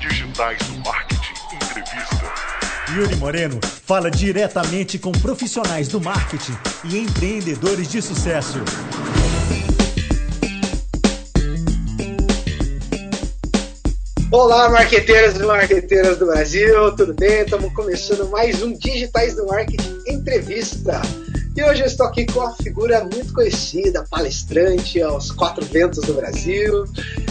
Digitais do Marketing Entrevista. Yuri Moreno fala diretamente com profissionais do marketing e empreendedores de sucesso. Olá, marqueteiras e marqueteiras do Brasil, tudo bem? Estamos começando mais um Digitais do Marketing Entrevista. E hoje eu estou aqui com uma figura muito conhecida, palestrante aos quatro ventos do Brasil.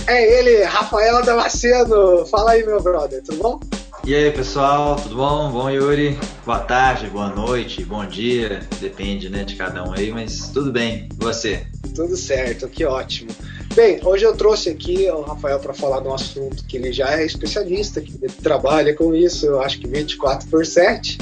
É ele, Rafael Damasceno. Fala aí, meu brother, tudo bom? E aí, pessoal, tudo bom? Bom, Yuri? Boa tarde, boa noite, bom dia, depende né, de cada um aí, mas tudo bem. E você? Tudo certo, que ótimo. Bem, hoje eu trouxe aqui o Rafael para falar de um assunto que ele já é especialista, que trabalha com isso, eu acho que 24 por 7.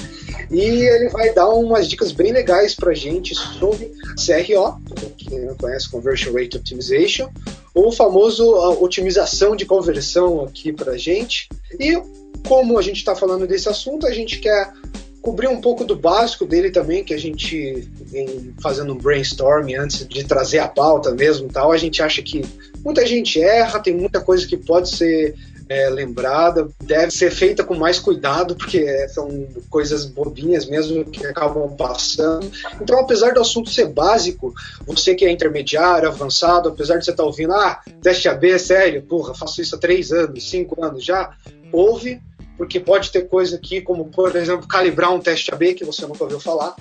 E ele vai dar umas dicas bem legais para gente sobre CRO, quem não conhece, Conversion Rate Optimization, o famoso otimização de conversão aqui para gente. E como a gente está falando desse assunto, a gente quer cobrir um pouco do básico dele também, que a gente vem fazendo um brainstorming antes de trazer a pauta mesmo tal. A gente acha que muita gente erra, tem muita coisa que pode ser é, lembrada, deve ser feita com mais cuidado, porque são coisas bobinhas mesmo que acabam passando. Então, apesar do assunto ser básico, você que é intermediário, avançado, apesar de você estar tá ouvindo, ah, teste AB, sério, porra, faço isso há três anos, cinco anos já, ouve, porque pode ter coisa aqui, como por exemplo, calibrar um teste AB que você nunca ouviu falar.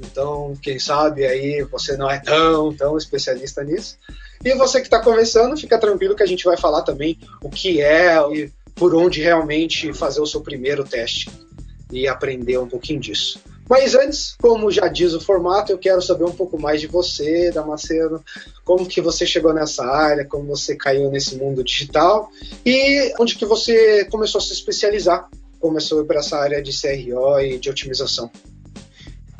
Então, quem sabe aí você não é tão, tão especialista nisso. E você que está começando, fica tranquilo que a gente vai falar também o que é e por onde realmente fazer o seu primeiro teste e aprender um pouquinho disso. Mas antes, como já diz o formato, eu quero saber um pouco mais de você, Damasceno, como que você chegou nessa área, como você caiu nesse mundo digital e onde que você começou a se especializar, começou para essa área de CRO e de otimização.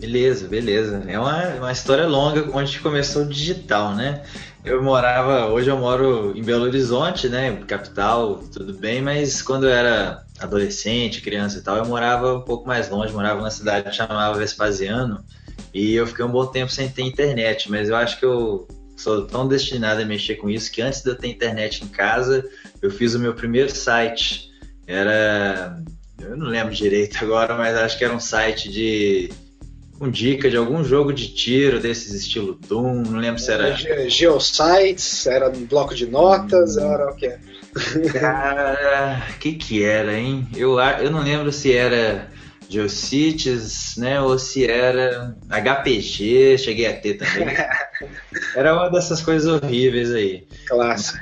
Beleza, beleza. É uma, uma história longa onde começou o digital, né? Eu morava, hoje eu moro em Belo Horizonte, né? Capital, tudo bem, mas quando eu era adolescente, criança e tal, eu morava um pouco mais longe, morava numa cidade que chamava Vespasiano, e eu fiquei um bom tempo sem ter internet, mas eu acho que eu sou tão destinado a mexer com isso que antes de eu ter internet em casa, eu fiz o meu primeiro site. Era. Eu não lembro direito agora, mas acho que era um site de. com dica de algum jogo de tiro desses estilo Doom, não lembro se era. Geosites, era um bloco de notas, hum. era o que? Cara, que que era, hein? Eu, eu não lembro se era Geocities, né? Ou se era HPG, cheguei a ter também. era uma dessas coisas horríveis aí. Clássico.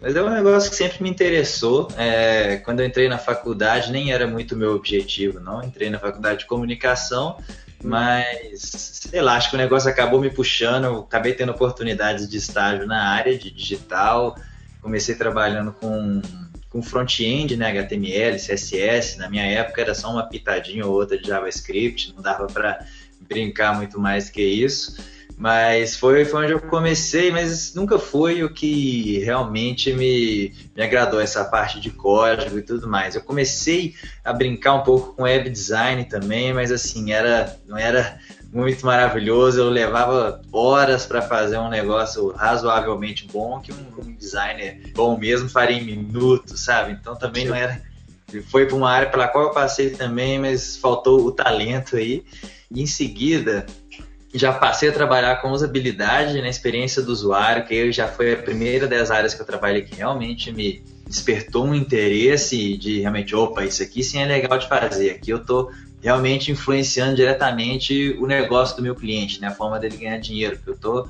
Mas é um negócio que sempre me interessou. É, quando eu entrei na faculdade, nem era muito meu objetivo, não. Entrei na faculdade de comunicação, mas sei lá, acho que o negócio acabou me puxando. Eu acabei tendo oportunidades de estágio na área de digital comecei trabalhando com, com front-end, né, HTML, CSS. Na minha época era só uma pitadinha ou outra de JavaScript, não dava para brincar muito mais que isso. Mas foi, foi onde eu comecei, mas nunca foi o que realmente me, me agradou, essa parte de código e tudo mais. Eu comecei a brincar um pouco com web design também, mas assim, era, não era muito maravilhoso. Eu levava horas para fazer um negócio razoavelmente bom, que um, um, designer bom mesmo faria em minutos, sabe? Então também não era. Foi para uma área pela qual eu passei também, mas faltou o talento aí. E em seguida, já passei a trabalhar com usabilidade na né, experiência do usuário, que já foi a primeira das áreas que eu trabalhei que realmente me despertou um interesse de realmente, opa, isso aqui sim é legal de fazer. Aqui eu tô realmente influenciando diretamente o negócio do meu cliente, né? a forma dele ganhar dinheiro, porque eu estou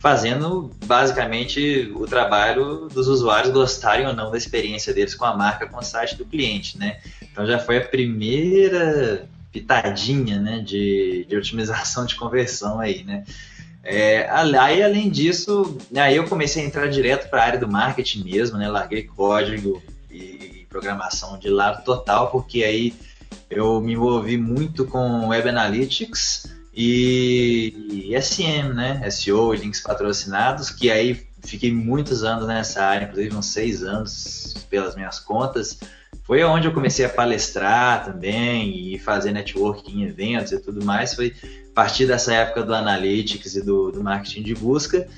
fazendo basicamente o trabalho dos usuários gostarem ou não da experiência deles com a marca, com o site do cliente, né? Então já foi a primeira pitadinha, né, de, de otimização de conversão aí, né? É, aí além disso, aí eu comecei a entrar direto para a área do marketing mesmo, né? Larguei código e programação de lado total, porque aí eu me envolvi muito com Web Analytics e, SM, né? SEO links patrocinados, que aí fiquei muitos anos nessa área, inclusive uns seis anos pelas minhas contas. Foi onde eu comecei a palestrar também e fazer networking em eventos e tudo mais. Foi a partir dessa época do Analytics e do, do marketing de busca.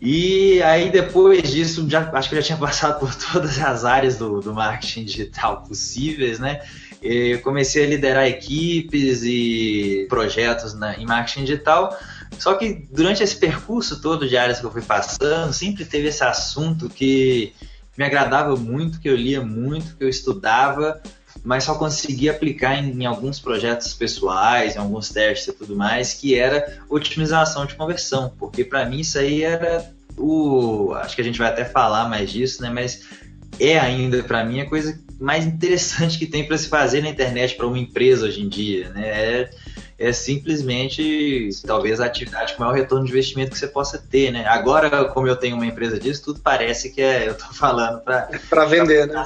E aí depois disso, já, acho que eu já tinha passado por todas as áreas do, do marketing digital possíveis, né? Eu comecei a liderar equipes e projetos na, em marketing digital. Só que durante esse percurso todo de áreas que eu fui passando, sempre teve esse assunto que me agradava muito, que eu lia muito, que eu estudava, mas só conseguia aplicar em, em, alguns projetos pessoais, em alguns testes e tudo mais, que era otimização de conversão, porque para mim isso aí era o, acho que a gente vai até falar mais disso, né? Mas é ainda para mim a coisa mais interessante que tem para se fazer na internet para uma empresa hoje em dia, né? É, é simplesmente talvez a atividade com maior retorno de investimento que você possa ter, né? Agora, como eu tenho uma empresa disso, tudo parece que é, eu estou falando para para vender, né?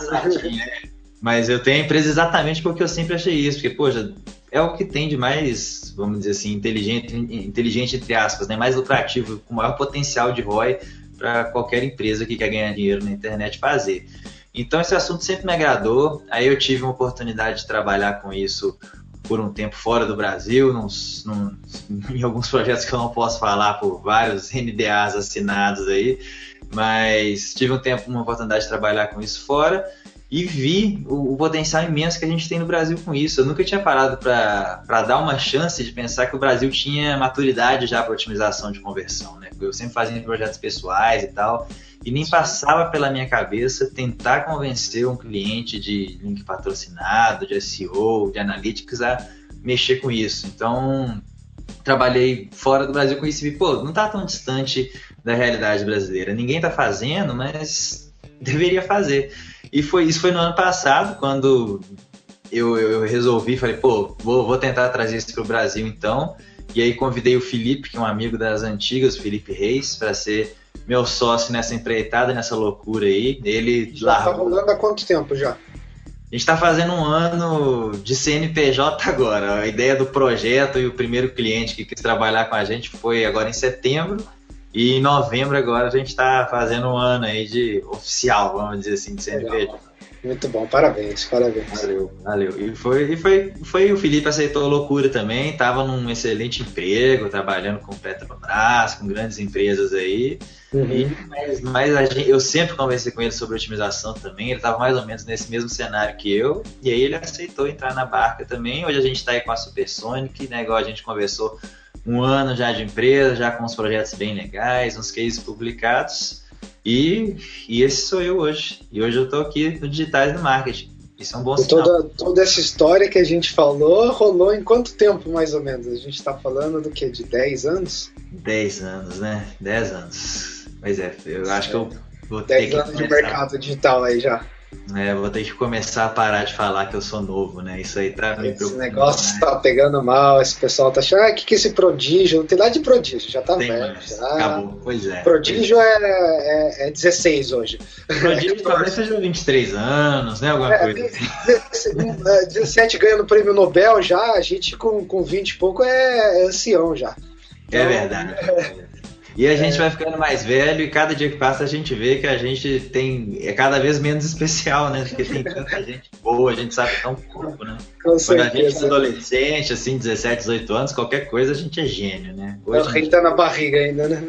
Mas eu tenho a empresa exatamente porque eu sempre achei isso, porque, poxa, é o que tem de mais, vamos dizer assim, inteligente, inteligente entre aspas, né? mais lucrativo, com maior potencial de ROI para qualquer empresa que quer ganhar dinheiro na internet fazer. Então esse assunto sempre me agradou. Aí eu tive uma oportunidade de trabalhar com isso por um tempo fora do Brasil, num, num, em alguns projetos que eu não posso falar por vários NDAs assinados aí, mas tive um tempo, uma oportunidade de trabalhar com isso fora e vi o, o, potencial imenso que a gente tem no Brasil com isso. Eu nunca tinha parado para dar uma chance de pensar que o Brasil tinha maturidade já para otimização de conversão, né? Eu sempre fazia projetos pessoais e tal, e nem passava pela minha cabeça tentar convencer um cliente de link patrocinado, de SEO, de analytics a mexer com isso. Então, trabalhei fora do Brasil com isso e pô, não está tão distante da realidade brasileira. Ninguém está fazendo, mas deveria fazer. E foi isso foi no ano passado, quando eu, eu resolvi, falei, pô, vou, vou tentar trazer isso para o Brasil então. E aí convidei o Felipe, que é um amigo das antigas, o Felipe Reis, para ser meu sócio nessa empreitada, nessa loucura aí. Ele já está rolando há quanto tempo já? A gente está fazendo um ano de CNPJ agora. A ideia do projeto e o primeiro cliente que quis trabalhar com a gente foi agora em setembro. E em novembro agora a gente está fazendo um ano aí de oficial, vamos dizer assim, de CNPJ. Muito bom, parabéns, parabéns. Valeu, valeu. E foi, e foi, foi o Felipe aceitou a loucura também, estava num excelente emprego, trabalhando com Petrobras, com grandes empresas aí. Uhum. E, mas, mas gente, eu sempre conversei com ele sobre otimização também, ele estava mais ou menos nesse mesmo cenário que eu, e aí ele aceitou entrar na barca também. Hoje a gente está aí com a Supersonic, né, igual a gente conversou um ano já de empresa, já com uns projetos bem legais, uns cases publicados. E, e esse sou eu hoje. E hoje eu estou aqui no Digitais do Marketing. Isso é um bom e sinal. Toda, toda essa história que a gente falou rolou em quanto tempo, mais ou menos? A gente está falando do que? De 10 anos? 10 anos, né? 10 anos. Mas é, eu acho que eu vou ter 10 anos de mercado digital aí já. É, vou ter que começar a parar de falar que eu sou novo, né? Isso aí tá me Esse negócio né? tá pegando mal, esse pessoal tá achando, ah, o que que é esse prodígio? Não tem nada de prodígio, já tá tem velho. Já. Acabou, pois é. Prodígio pois é. É, é 16 hoje. Prodígio talvez seja 23 anos, né? Alguma é, coisa assim. 17 ganhando prêmio Nobel já, a gente com, com 20 e pouco é, é ancião já. É então, é verdade. É, e a gente é. vai ficando mais velho e cada dia que passa a gente vê que a gente tem é cada vez menos especial, né? Porque tem tanta gente boa, a gente sabe tão pouco, né? Com Quando certeza. a gente é adolescente, assim, 17, 18 anos, qualquer coisa a gente é gênio, né? Hoje rei gente... tá na barriga ainda, né?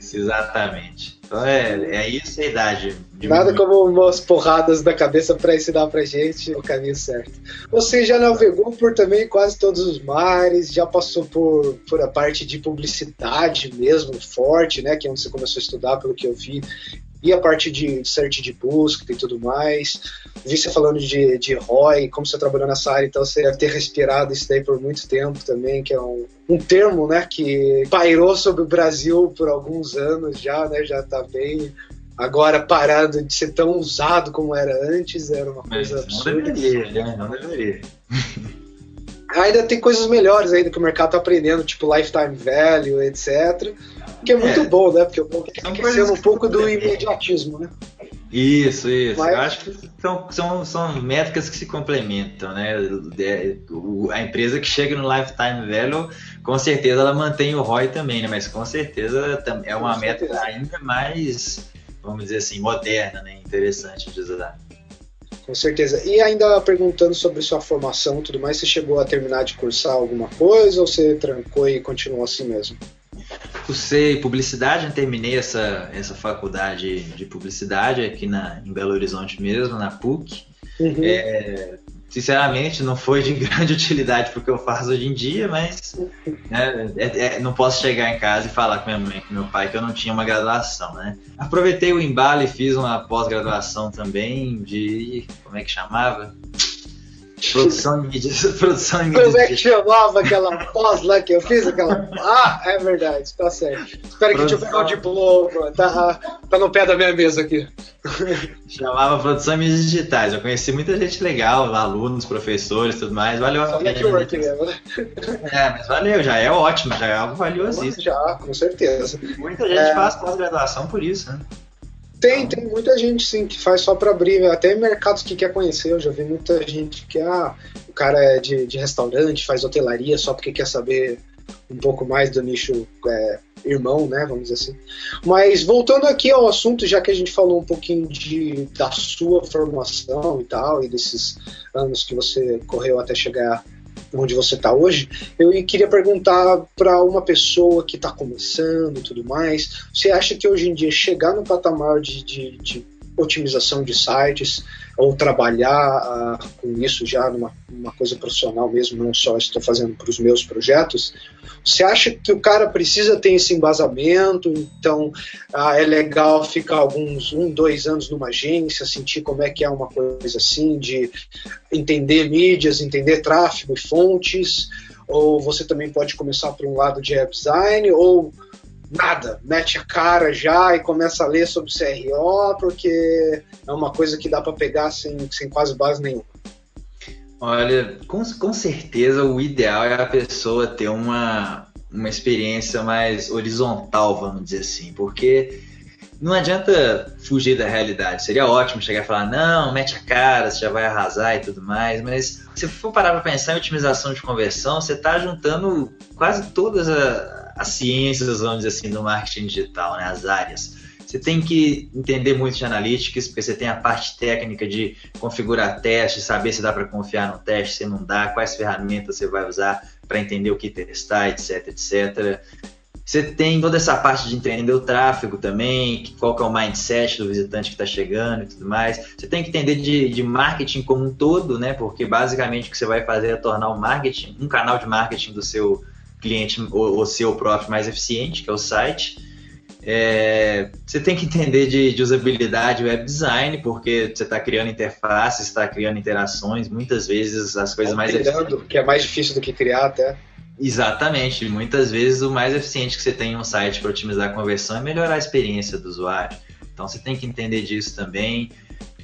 Isso, exatamente. Então é, é isso a idade. Nada como umas porradas da cabeça para ensinar pra gente o caminho certo. Você já navegou por também quase todos os mares, já passou por, por a parte de publicidade mesmo, forte, né? Que é onde você começou a estudar, pelo que eu vi e a parte de search de busca e tudo mais. Vi você falando de, de ROI, como você trabalhou nessa área, então você deve ter respirado isso daí por muito tempo também, que é um, um termo, né, que pairou sobre o Brasil por alguns anos já, né, já está bem agora parado de ser tão usado como era antes, era uma coisa Mas absurda. Não deveria, né? Não deveria. ainda tem coisas melhores ainda que o mercado está aprendendo, tipo lifetime value, etc. Que é muito é. bom, né? Porque eu esquecendo um pouco do imediatismo, né? Isso, isso. Mas... Eu acho que são, são, são métricas que se complementam, né? A empresa que chega no lifetime value, com certeza ela mantém o ROI também, né? Mas com certeza é uma métrica ainda mais, vamos dizer assim, moderna, né? Interessante de usar. Com certeza. E ainda perguntando sobre sua formação e tudo mais, você chegou a terminar de cursar alguma coisa ou você trancou e continuou assim mesmo? Cursei publicidade, eu terminei essa, essa faculdade de publicidade aqui na, em Belo Horizonte mesmo, na PUC. Uhum. É, sinceramente, não foi de grande utilidade para o que eu faço hoje em dia, mas né, é, é, não posso chegar em casa e falar com minha mãe, com meu pai, que eu não tinha uma graduação, né? Aproveitei o embalo e fiz uma pós-graduação também de. Como é que chamava? Produção em mídias. Produção em mídias. Como é que chamava aquela pós lá que eu fiz? Aquela... Ah, é verdade, tá certo. Espera que deixa eu pegar o diploma. Tá, tá no pé da minha mesa aqui. Chamava Produção em mídias digitais. Eu conheci muita gente legal, alunos, professores tudo mais. Valeu a pena. Network mesmo, né? É, mas valeu, já é ótimo, já é algo valiosíssimo. Já, com certeza. Muita gente é... faz pós-graduação por isso, né? Tem, tem muita gente sim que faz só para abrir, até mercados que quer conhecer. Eu já vi muita gente que ah, o cara é de, de restaurante, faz hotelaria só porque quer saber um pouco mais do nicho é, irmão, né? Vamos dizer assim. Mas voltando aqui ao assunto, já que a gente falou um pouquinho de, da sua formação e tal, e desses anos que você correu até chegar onde você está hoje, eu queria perguntar para uma pessoa que está começando e tudo mais, você acha que hoje em dia chegar no patamar de, de, de otimização de sites ou trabalhar uh, com isso já numa uma coisa profissional mesmo, não só estou fazendo para os meus projetos, você acha que o cara precisa ter esse embasamento? Então uh, é legal ficar alguns um, dois anos numa agência, sentir como é que é uma coisa assim, de entender mídias, entender tráfego e fontes, ou você também pode começar por um lado de web design, ou nada, mete a cara já e começa a ler sobre CRO, porque é uma coisa que dá para pegar sem, sem quase base nenhuma. Olha, com, com certeza o ideal é a pessoa ter uma, uma experiência mais horizontal, vamos dizer assim, porque não adianta fugir da realidade. Seria ótimo chegar e falar, não, mete a cara, você já vai arrasar e tudo mais, mas se for parar para pensar em otimização de conversão, você está juntando quase todas as ciências, vamos dizer assim, do marketing digital, né, as áreas. Você tem que entender muito de analytics, porque você tem a parte técnica de configurar testes, saber se dá para confiar no teste, se não dá, quais ferramentas você vai usar para entender o que testar, etc, etc. Você tem toda essa parte de entender o tráfego também, qual que é o mindset do visitante que está chegando e tudo mais. Você tem que entender de, de, marketing como um todo, né? Porque basicamente o que você vai fazer é tornar o marketing, um canal de marketing do seu cliente ou, seu próprio mais eficiente, que é o site. É, você tem que entender de, de usabilidade web design, porque você está criando interfaces, está criando interações, muitas vezes as coisas mais eficientes. Que é mais difícil do que criar até. Exatamente. Muitas vezes o mais eficiente que você tem em um site para otimizar a conversão é melhorar a experiência do usuário. Então você tem que entender disso também.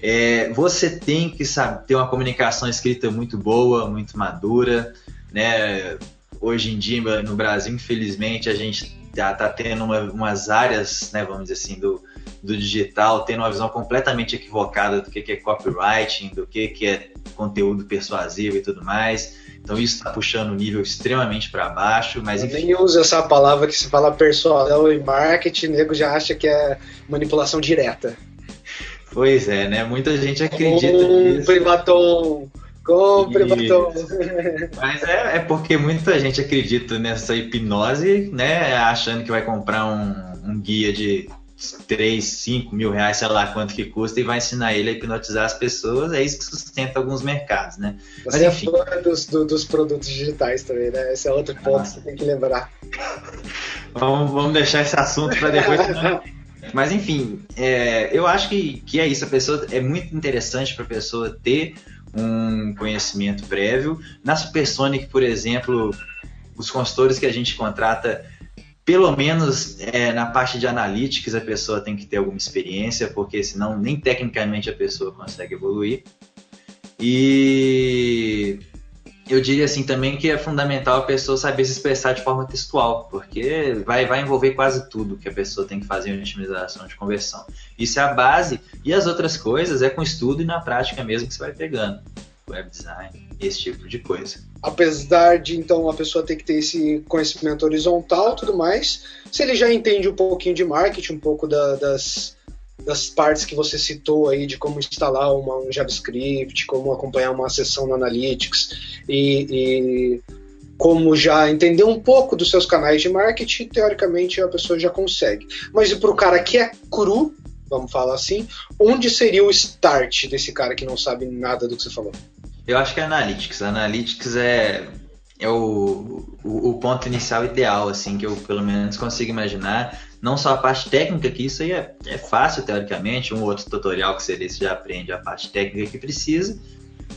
É, você tem que saber, ter uma comunicação escrita muito boa, muito madura. Né? Hoje em dia, no Brasil, infelizmente, a gente já está tendo uma, umas áreas, né, vamos dizer assim, do, do digital, tendo uma visão completamente equivocada do que, que é copywriting, do que, que é conteúdo persuasivo e tudo mais. Então isso está puxando o nível extremamente para baixo, mas Eu enfim. nem uso essa palavra que se fala persuasão e marketing, nego já acha que é manipulação direta. Pois é, né? Muita gente acredita Compre batom, compre batom. Mas é, é porque muita gente acredita nessa hipnose, né? Achando que vai comprar um, um guia de 3, 5 mil reais, sei lá quanto que custa, e vai ensinar ele a hipnotizar as pessoas, é isso que sustenta alguns mercados, né? Mas é enfim. É dos, do, dos produtos digitais também, né? Esse é outro ponto ah. que você tem que lembrar. vamos, vamos deixar esse assunto para depois. Mas enfim, é, eu acho que, que é isso. A pessoa é muito interessante para a pessoa ter um conhecimento prévio. Na Supersonic, por exemplo, os consultores que a gente contrata pelo menos é, na parte de analytics a pessoa tem que ter alguma experiência, porque senão nem tecnicamente a pessoa consegue evoluir. E eu diria assim também que é fundamental a pessoa saber se expressar de forma textual, porque vai, vai envolver quase tudo que a pessoa tem que fazer em otimização de conversão. Isso é a base, e as outras coisas é com estudo e na prática mesmo que você vai pegando web design, esse tipo de coisa. Apesar de então a pessoa ter que ter esse conhecimento horizontal tudo mais, se ele já entende um pouquinho de marketing, um pouco da, das, das partes que você citou aí de como instalar uma, um JavaScript, como acompanhar uma sessão no Analytics e, e como já entender um pouco dos seus canais de marketing, teoricamente a pessoa já consegue. Mas e para o cara que é cru, vamos falar assim, onde seria o start desse cara que não sabe nada do que você falou? Eu acho que é Analytics. Analytics é, é o, o, o, ponto inicial ideal, assim, que eu pelo menos consigo imaginar. Não só a parte técnica, que isso aí é, é fácil teoricamente, um outro tutorial que você lê, você já aprende a parte técnica que precisa,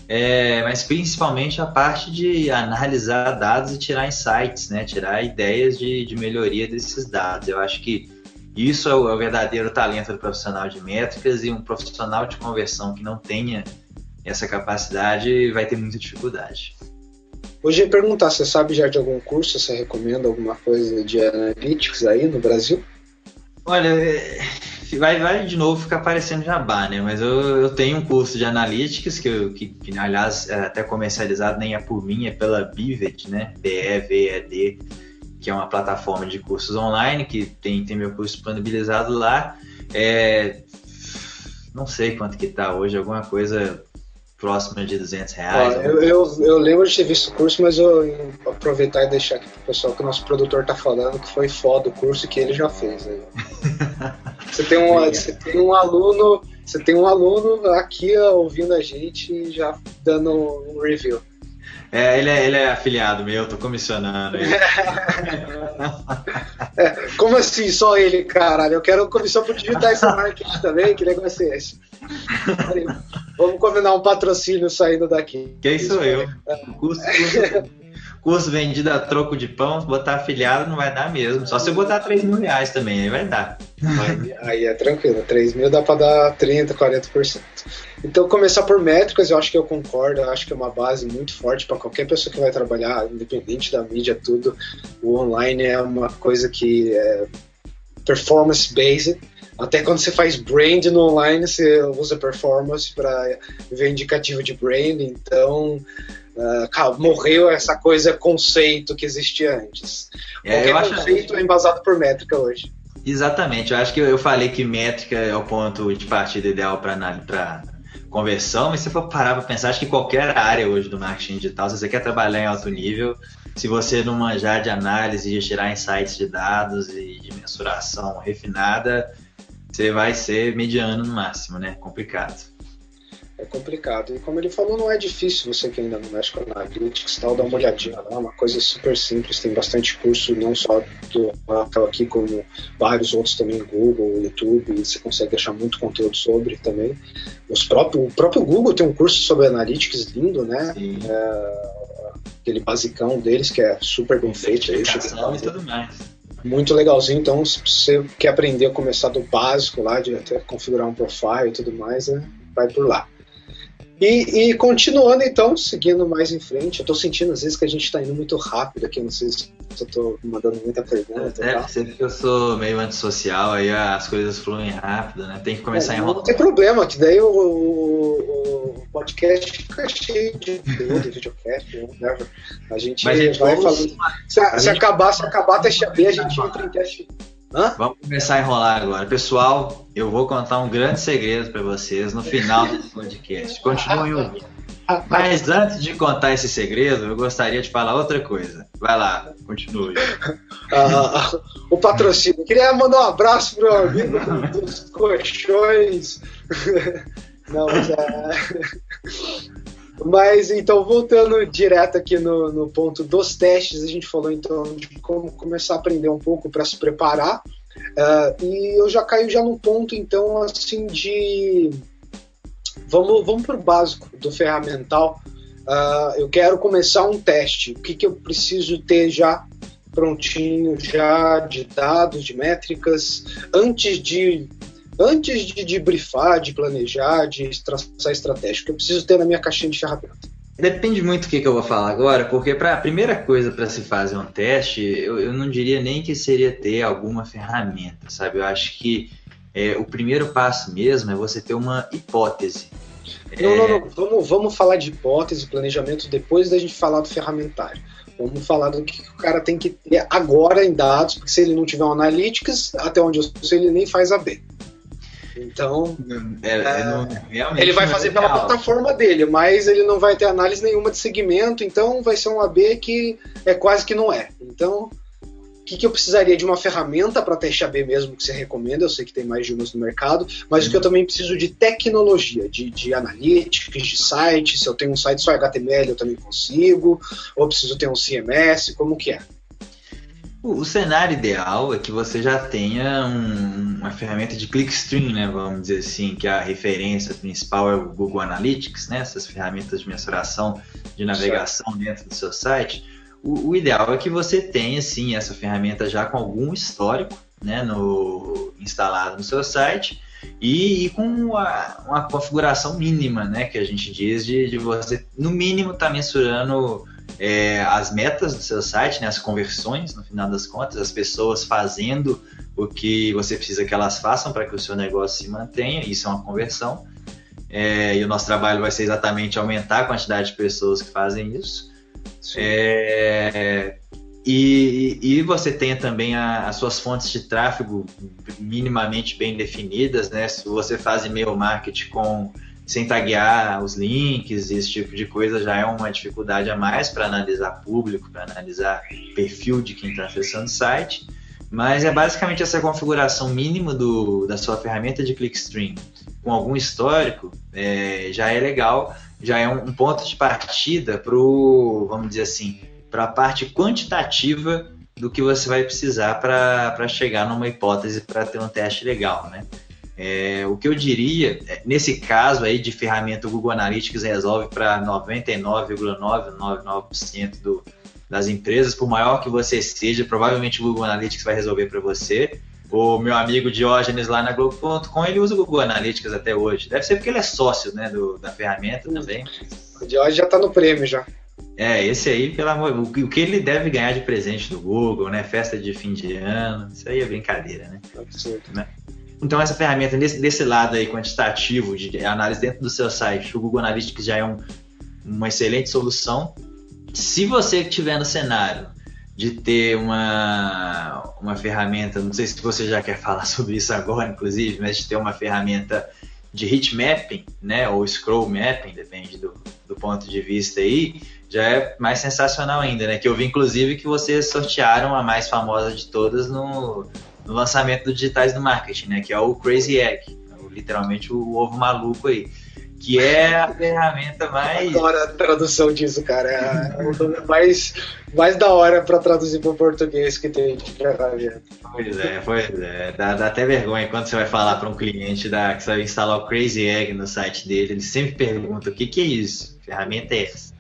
é, mas principalmente a parte de analisar dados e tirar insights, né? tirar ideias de, de melhoria desses dados. Eu acho que isso é o, é o, verdadeiro talento do profissional de métricas e um profissional de conversão que não tenha essa capacidade vai ter muita dificuldade. Hoje perguntar, você sabe já de algum curso, você recomenda alguma coisa de analytics aí no Brasil? Olha, é, vai, vai de novo ficar parecendo jabá, né? Mas eu, eu tenho um curso de Analytics, que, eu, que, que aliás é até comercializado nem é por mim, é pela Bivet, né? B-E-V-E-D, que é uma plataforma de cursos online, que tem, tem meu curso disponibilizado lá. É, não sei quanto que tá hoje, alguma coisa próxima de 200 reais. Eu, eu, eu, lembro de ter visto o curso, mas eu aproveitar e deixar aqui pro pessoal que o nosso produtor tá falando que foi foda o curso que ele já fez. Aí. você, tem um, você tem um aluno, você tem um aluno aqui ouvindo a gente já dando um review. É, ele é, ele é afiliado meu, tô comissionando ele. é, como assim, só ele, caralho? Eu quero comissão pro digital esse marketing também, que negócio é esse? Vamos combinar um patrocínio saindo daqui. Quem sou eu? Custo, custo, curso vendido a troco de pão, botar afiliado não vai dar mesmo. Só se eu botar 3 mil reais também, aí vai dar. Aí, é tranquilo, 3 mil dá para dar 30, 40%. Então, começar por métricas, eu acho que eu concordo, eu acho que é uma base muito forte para qualquer pessoa que vai trabalhar, independente da mídia, tudo. O online é uma coisa que é performance-based. Até quando você faz brand no online, você usa performance para ver indicativo de brand. Então, Uh, morreu essa coisa conceito que existia antes. É, Qualquer eu conceito acho... é embasado por métrica hoje. Exatamente, eu acho que eu falei que métrica é o ponto de partida ideal para conversão, mas se for parar para pensar, acho que qualquer área hoje do marketing digital, se você quer trabalhar em alto nível, se você não manjar de análise, de tirar insights de dados e de mensuração refinada, você vai ser mediano no máximo, né? Complicado é complicado. E como ele falou, não é difícil você que ainda não mexe com Analytics tal, dar uma olhadinha lá, é uma coisa super simples, tem bastante curso, não só do Rafael aqui, como vários outros também, Google, YouTube, e você consegue achar muito conteúdo sobre também. Os próprios, o próprio Google tem um curso sobre Analytics lindo, né? É, aquele basicão deles que é super bem feito. Aí, e tudo mais muito legalzinho. Então, se você quer aprender a começar do básico lá, de até configurar um profile e tudo mais, né, vai por lá. E, e, continuando então, seguindo mais em frente, eu tô sentindo às vezes que a gente tá indo muito rápido aqui, não sei se eu tô mandando muita pergunta. É, sempre que eu sou meio antissocial, aí as coisas fluem rápido, né? Tem que começar é, a enrolar. Não tem problema, que daí o, o, o podcast fica cheio de conteúdo, videocast, né? A gente, Mas, vai falando. Se, se gente... acabar, se acabar teste AB, a gente entra em teste Hã? Vamos começar a enrolar agora. Pessoal, eu vou contar um grande segredo para vocês no final desse podcast. Continuem ouvindo. Mas antes de contar esse segredo, eu gostaria de falar outra coisa. Vai lá, continue. Ah, o patrocínio. Queria mandar um abraço pro amigo dos colchões. Não, mas é... Mas então, voltando direto aqui no, no ponto dos testes, a gente falou então de como começar a aprender um pouco para se preparar. Uh, e eu já caio já no ponto então assim de vamos vamos para o básico do ferramental. Uh, eu quero começar um teste. O que, que eu preciso ter já prontinho já de dados, de métricas, antes de antes de, de brifar, de planejar, de traçar estratégia, que eu preciso ter na minha caixinha de ferramenta? Depende muito do que, que eu vou falar agora, porque para a primeira coisa para se fazer um teste, eu, eu, não diria nem que seria ter alguma ferramenta, sabe? Eu acho que é, o primeiro passo mesmo é você ter uma hipótese. Não, é... não, não. Vamos, vamos falar de hipótese, planejamento depois da gente falar do ferramentário. Vamos falar do que o cara tem que ter agora em dados, porque se ele não tiver um analytics, até onde eu sei, ele nem faz a B. Então, É, é, realmente ele vai é fazer pela legal. plataforma dele, mas ele não vai ter análise nenhuma de segmento, então vai ser um AB que é quase que não é. Então, o que, que eu precisaria de uma ferramenta para teste AB mesmo que você recomenda? Eu sei que tem mais de umas no mercado, mas o que eu também preciso de tecnologia, de, de analytics, de site. Se eu tenho um site só HTML, eu também consigo. Ou preciso ter um CMS, como que é? O, o cenário ideal é que você já tenha um- uma ferramenta de clickstream, né, vamos dizer assim, que a referência principal é o Google Analytics, né, essas ferramentas de mensuração de navegação dentro do seu site. O, o ideal é que você tenha, sim, essa ferramenta já com algum histórico, né, no, instalado no seu site e, e com uma, uma configuração mínima, né, que a gente diz de, de você, no mínimo, estar mensurando é, as metas do seu site, né, as conversões, no final das contas, as pessoas fazendo o que você precisa que elas façam para que o seu negócio se mantenha, isso é uma conversão. É, e o nosso trabalho vai ser exatamente aumentar a quantidade de pessoas que fazem isso. É, e, e você tenha também a- as suas fontes de tráfego minimamente bem definidas, né? Se você faz e-mail marketing com sem taguear os links, esse tipo de coisa já é uma dificuldade a mais para analisar público, para analisar perfil de quem está acessando o site. Mas é basicamente essa configuração mínima do, da sua ferramenta de clickstream com algum histórico é, já é legal, já é um, um ponto de partida para vamos dizer assim, para a parte quantitativa do que você vai precisar para chegar numa hipótese para ter um teste legal, né? É, o que eu diria, é, nesse caso aí de ferramenta, o Google Analytics resolve para 99,999% do, das empresas, por maior que você seja, provavelmente o Google Analytics vai resolver para você. O meu amigo Diógenes lá na Globo.com, ele usa o Google Analytics até hoje. Deve ser porque ele é sócio né, do, da ferramenta também. O hoje já tá no prêmio já. É, esse aí, pelo amor, o que o que ele deve ganhar de presente do Google, né? Festa de fim de ano, isso aí é brincadeira, né? Absurdo. Então essa ferramenta desse, desse lado aí quantitativo de análise dentro do seu site, o Google Analytics já é um- uma excelente solução. Se você estiver no cenário de ter uma, uma ferramenta, não sei se você já quer falar sobre isso agora, inclusive, mas de ter uma ferramenta de heat mapping, né, ou scroll mapping, depende do, do ponto de vista aí, já é mais sensacional ainda, né? Que eu vi inclusive que vocês sortearam a mais famosa de todas no, no lançamento do Digitais do Marketing, né? Que é o Crazy Egg, o- literalmente o ovo maluco aí, que é a ferramenta mais Adoro a tradução disso, cara. É o nome mais, mais da hora pra traduzir pro português que tem ferramenta. Pois é, pois é. Dá, dá até vergonha quando você vai falar para um cliente da, que você vai instalar o Crazy Egg no site dele. Ele sempre pergunta: o que, que é isso? Que ferramenta é essa?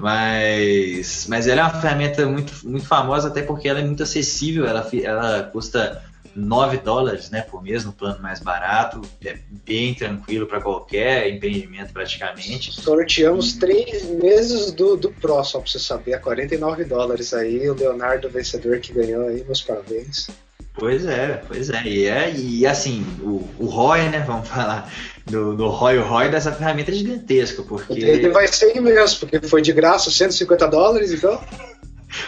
Mas, mas ela é uma ferramenta muito, muito famosa, até porque ela é muito acessível. Ela, ela custa 9 dólares né, por mês no plano mais barato. É bem tranquilo para qualquer empreendimento, praticamente. Sorteamos três meses do, do Pro, só pra você saber, a 49 dólares aí. O Leonardo, vencedor que ganhou aí, meus parabéns. Pois é, pois é. E, é, e assim, o, o ROI, né? Vamos falar do, do ROI, o ROI dessa ferramenta é gigantesco, porque. Ele vai ser imenso, porque foi de graça 150 dólares, então.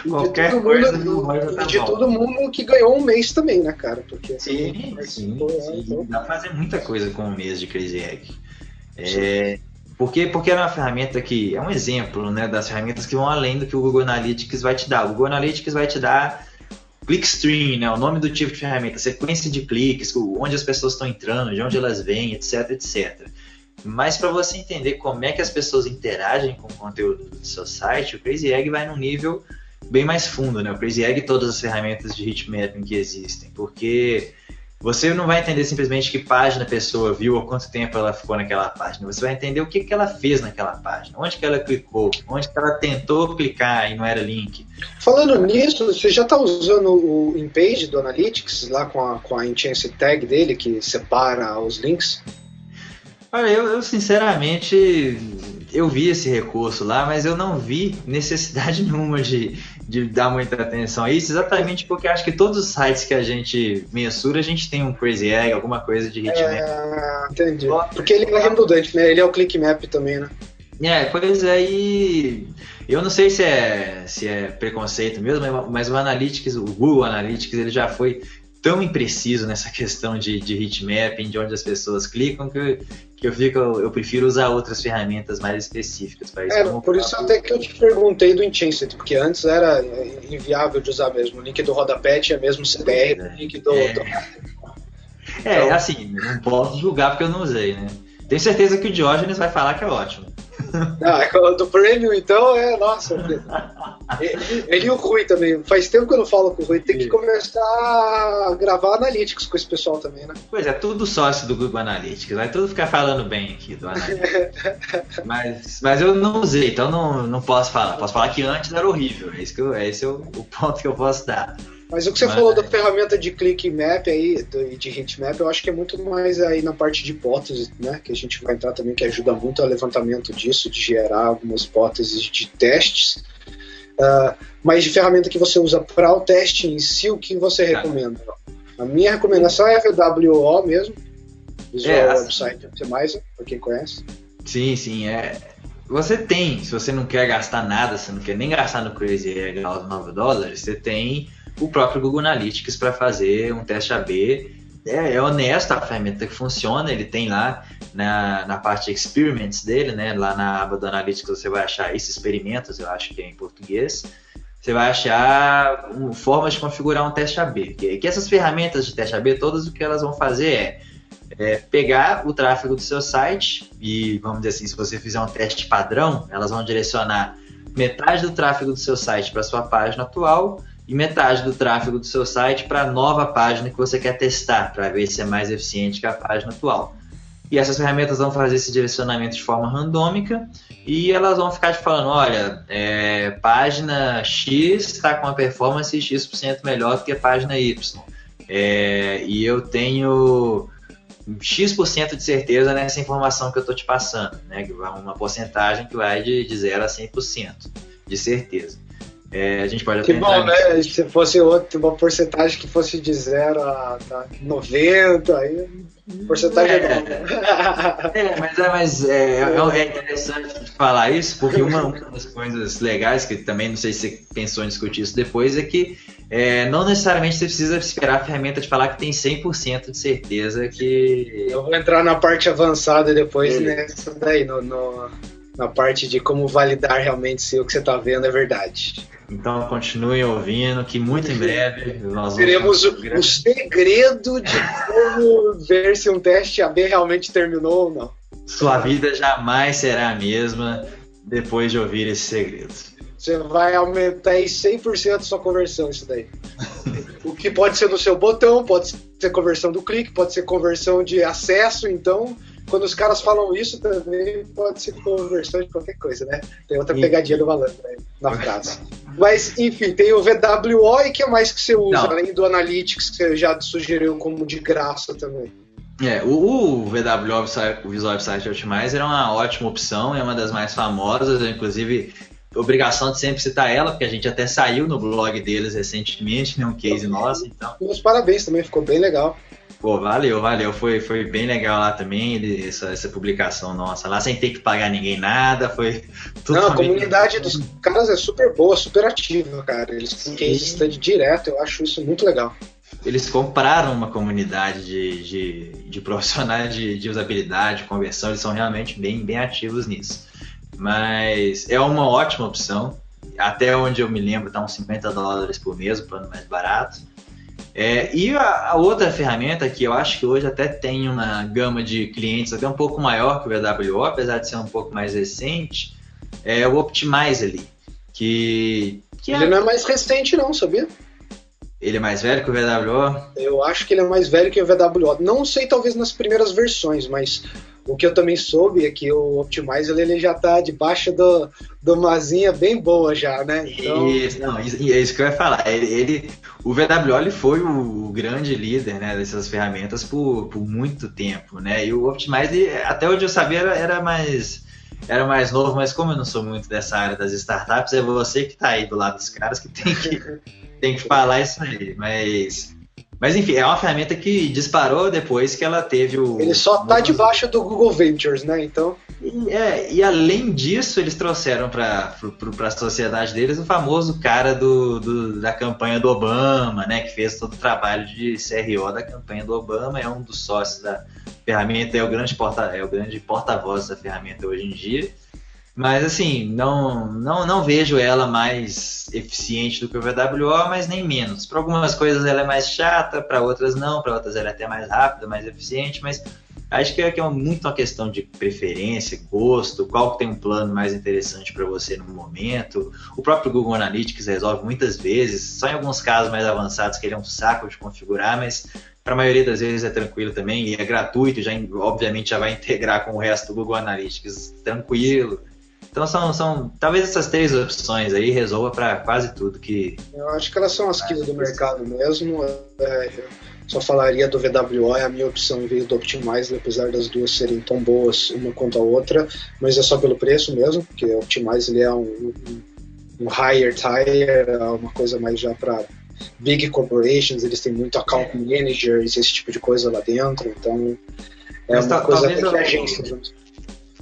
E de Qualquer todo coisa mundo- já tá de bom. todo mundo que ganhou um mês também, né, cara? Porque Sim, sim, Pô, sim. então- Dá pra fazer muita coisa com um mês de Crazy Egg. É, porque, porque é uma ferramenta que é um exemplo né, das ferramentas que vão além do que o Google Analytics vai te dar. O Google Analytics vai te dar clickstream, né, o nome do tipo de ferramenta, sequência de cliques, onde as pessoas estão entrando, de onde elas vêm, etc, etc. Mas para você entender como é que as pessoas interagem com o conteúdo do seu site, o Crazy Egg vai num nível bem mais fundo, né? O Crazy Egg e todas as ferramentas de hitmapping que existem, porque você não vai entender simplesmente que página a pessoa viu ou quanto tempo ela ficou naquela página. Você vai entender o que, que ela fez naquela página, onde que ela clicou, onde que ela tentou clicar e não era link. Falando nisso, você já está usando o InPage do Analytics lá com a, com a Intense Tag dele, que separa os links? Olha, eu, eu, sinceramente eu vi esse recurso lá, mas eu não vi necessidade nenhuma de, de dar muita atenção a isso, exatamente porque acho que todos os sites que a gente mensura, a gente tem um Crazy Egg, alguma coisa de hitmap. É, entendi. Porque ele é redundante, né? Ele é o ClickMap também, né? É, pois é, e eu não sei se é, se é preconceito mesmo, mas o Analytics, o Google Analytics, ele já foi tão impreciso nessa questão de, de hitmapping, de onde as pessoas clicam, que eu, que eu fico, eu prefiro usar outras ferramentas mais específicas para isso. É, por isso até que eu te perguntei do Incensed, porque antes era inviável de usar mesmo. O link do rodapé tinha mesmo CDR, é, o link do. É, do... é então... assim, não posso julgar porque eu não usei, né? Tenho certeza que o Diógenes vai falar que é ótimo. Ah, do Premium, então, é, nossa. Ele, e o Rui também. Faz tempo que eu não falo com o Rui. Tem que começar a gravar Analytics com esse pessoal também, né? Pois é, tudo sócio do Google Analytics. Vai tudo ficar falando bem aqui do Analytics. mas, mas eu não usei, então não, não posso falar. Posso falar que antes era horrível. É esse, que eu, é esse é o, o ponto que eu posso dar. Mas o que você Mas... falou da ferramenta de click map aí, e de hit map, eu acho que é muito mais aí na parte de hipóteses, né? Que a gente vai entrar também, que ajuda muito ao levantamento disso, de gerar algumas hipóteses de testes. Uh, mas de ferramenta que você usa para o teste em si, o que você recomenda? A minha recomendação é a VWO mesmo, Visual é, Website Optimizer, para quem conhece. Sim, sim, é. Você tem, se você não quer gastar nada, você não quer nem gastar no Crazy Legal os 9 dólares, você tem o próprio Google Analytics para fazer um teste AB. É, é honesto a ferramenta que funciona, ele tem lá na, na parte Experiments dele, né, lá na aba do Analytics você vai achar esses experimentos, eu acho que é em português. Você vai achar um, formas de configurar um teste AB. Que, que essas ferramentas de teste AB, todas o que elas vão fazer é é, pegar o tráfego do seu site e, vamos dizer assim, se você fizer um teste padrão, elas vão direcionar metade do tráfego do seu site para sua página atual e metade do tráfego do seu site para a nova página que você quer testar, para ver se é mais eficiente que a página atual. E essas ferramentas vão fazer esse direcionamento de forma randômica e elas vão ficar te falando, olha, é, página X está com uma performance X% melhor do que a página Y. É, e eu tenho X% de certeza nessa informação que eu estou te passando, né? Uma porcentagem que vai de, de 0 a 100% de certeza. É, a gente pode Que bom, né? Se fosse outra, uma porcentagem que fosse de 0 a tá, 90, aí porcentagem é, é É, mas, é, mas é, é, é, interessante falar isso, porque uma, uma, das coisas legais, que também não sei se você pensou em discutir isso depois, é que é, não necessariamente você precisa esperar a ferramenta de falar que tem 100% de certeza que. Eu vou entrar na parte avançada depois nessa daí, no, no, na parte de como validar realmente se o que você está vendo é verdade. Então continuem ouvindo, que muito em breve nós teremos o, o segredo de como ver se um teste AB realmente terminou ou não. Sua vida jamais será a mesma depois de ouvir esse segredo. Você vai aumentar aí 100% sua conversão, isso daí. o que pode ser no seu botão, pode ser conversão do clique, pode ser conversão de acesso, então quando os caras falam isso também pode ser conversão de qualquer coisa, né? Tem outra pegadinha do malandro né, na frase. Mas, enfim, tem o VWO e o que mais que você usa, Não. além do Analytics, que você já sugeriu como de graça também? É, o, o VWO, o Visual Website Optimizer, é uma ótima opção, é uma das mais famosas, inclusive obrigação de sempre citar ela, porque a gente até saiu no blog deles recentemente, né, um case nosso, então... Meus parabéns também, ficou bem legal. Pô, valeu, valeu. Foi, foi bem legal lá também, ele, essa, essa publicação nossa lá, sem ter que pagar ninguém nada. Foi tudo. Não, a comunidade dos caras é super boa, super ativa, cara. Eles têm case stand direto, eu acho isso muito legal. Eles compraram uma comunidade de, de, de profissionais de, de usabilidade, conversão, eles são realmente bem, bem ativos nisso. Mas é uma ótima opção. Até onde eu me lembro, tá uns 50 dólares por mês, o plano mais barato. É, e a, a, outra ferramenta que eu acho que hoje até tem uma gama de clientes até um pouco maior que o VWO, apesar de ser um pouco mais recente, é o Optimizely, que, que é... Ele não é mais recente não, sabia? Ele é mais velho que o VWO? Eu acho que ele é mais velho que o VWO. Não sei talvez nas primeiras versões, mas o que eu também soube é que o Optimizer ele já está debaixo do, do mazinha bem boa já, né? Então... Isso, não, isso, é isso que eu ia falar. Ele, ele o VWO ele foi o, grande líder né, dessas ferramentas por, por muito tempo, né? E o Optimizer, até onde eu sabia, era, era mais era mais novo, mas como eu não sou muito dessa área das startups, é você que está aí do lado dos caras que tem que, tem que falar isso aí. Mas Mas enfim, é uma ferramenta que disparou depois que ela teve o. Ele só tá debaixo do Google Ventures, né? Então. E, é, e além disso, eles trouxeram para a sociedade deles o famoso cara do, do, da campanha do Obama, né? Que fez todo o trabalho de CRO da campanha do Obama, é um dos sócios da ferramenta, é o grande porta, é o grande porta-voz da ferramenta hoje em dia. Mas assim, não, não, não vejo ela mais eficiente do que o VWO, mas nem menos. Para algumas coisas ela é mais chata, para outras não, para outras ela é até mais rápida, mais eficiente, mas acho que é, que é muito uma questão de preferência, gosto, qual tem um plano mais interessante para você no momento. O próprio Google Analytics resolve muitas vezes, só em alguns casos mais avançados que ele é um saco de configurar, mas para a maioria das vezes é tranquilo também e é gratuito, já obviamente já vai integrar com o resto do Google Analytics tranquilo. Então são, são talvez essas três opções aí resolva para quase tudo que. Eu acho que elas são as quilos do mercado mesmo. É, só falaria do VWO, é a minha opção em vez do Optimize, apesar das duas serem tão boas uma quanto a outra, mas é só pelo preço mesmo, porque o Optimize ele é um, um, um higher tier, é uma coisa mais já para big corporations, eles têm muito account managers, esse tipo de coisa lá dentro, então é mas uma coisa que a agência junto.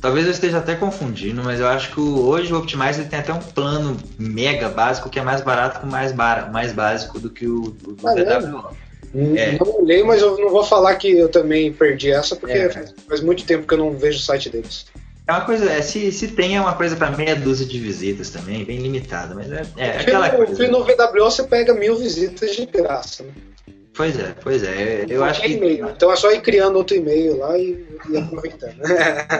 Talvez eu esteja até confundindo, mas eu acho que hoje o Optimize tem até um plano mega básico que é mais barato mais, bar, mais básico do que o, o ah, DWO. É. Não olhei, mas eu não vou falar que eu também perdi essa, porque é. faz muito tempo que eu não vejo o site deles. É uma coisa, é, se, se tem é uma coisa para meia dúzia de visitas também, bem limitada, mas é, é aquela no, coisa. No VWO você pega mil visitas de graça, né? Pois é, pois é. Eu acho que. Então é só ir criando outro e-mail lá e, e aproveitando.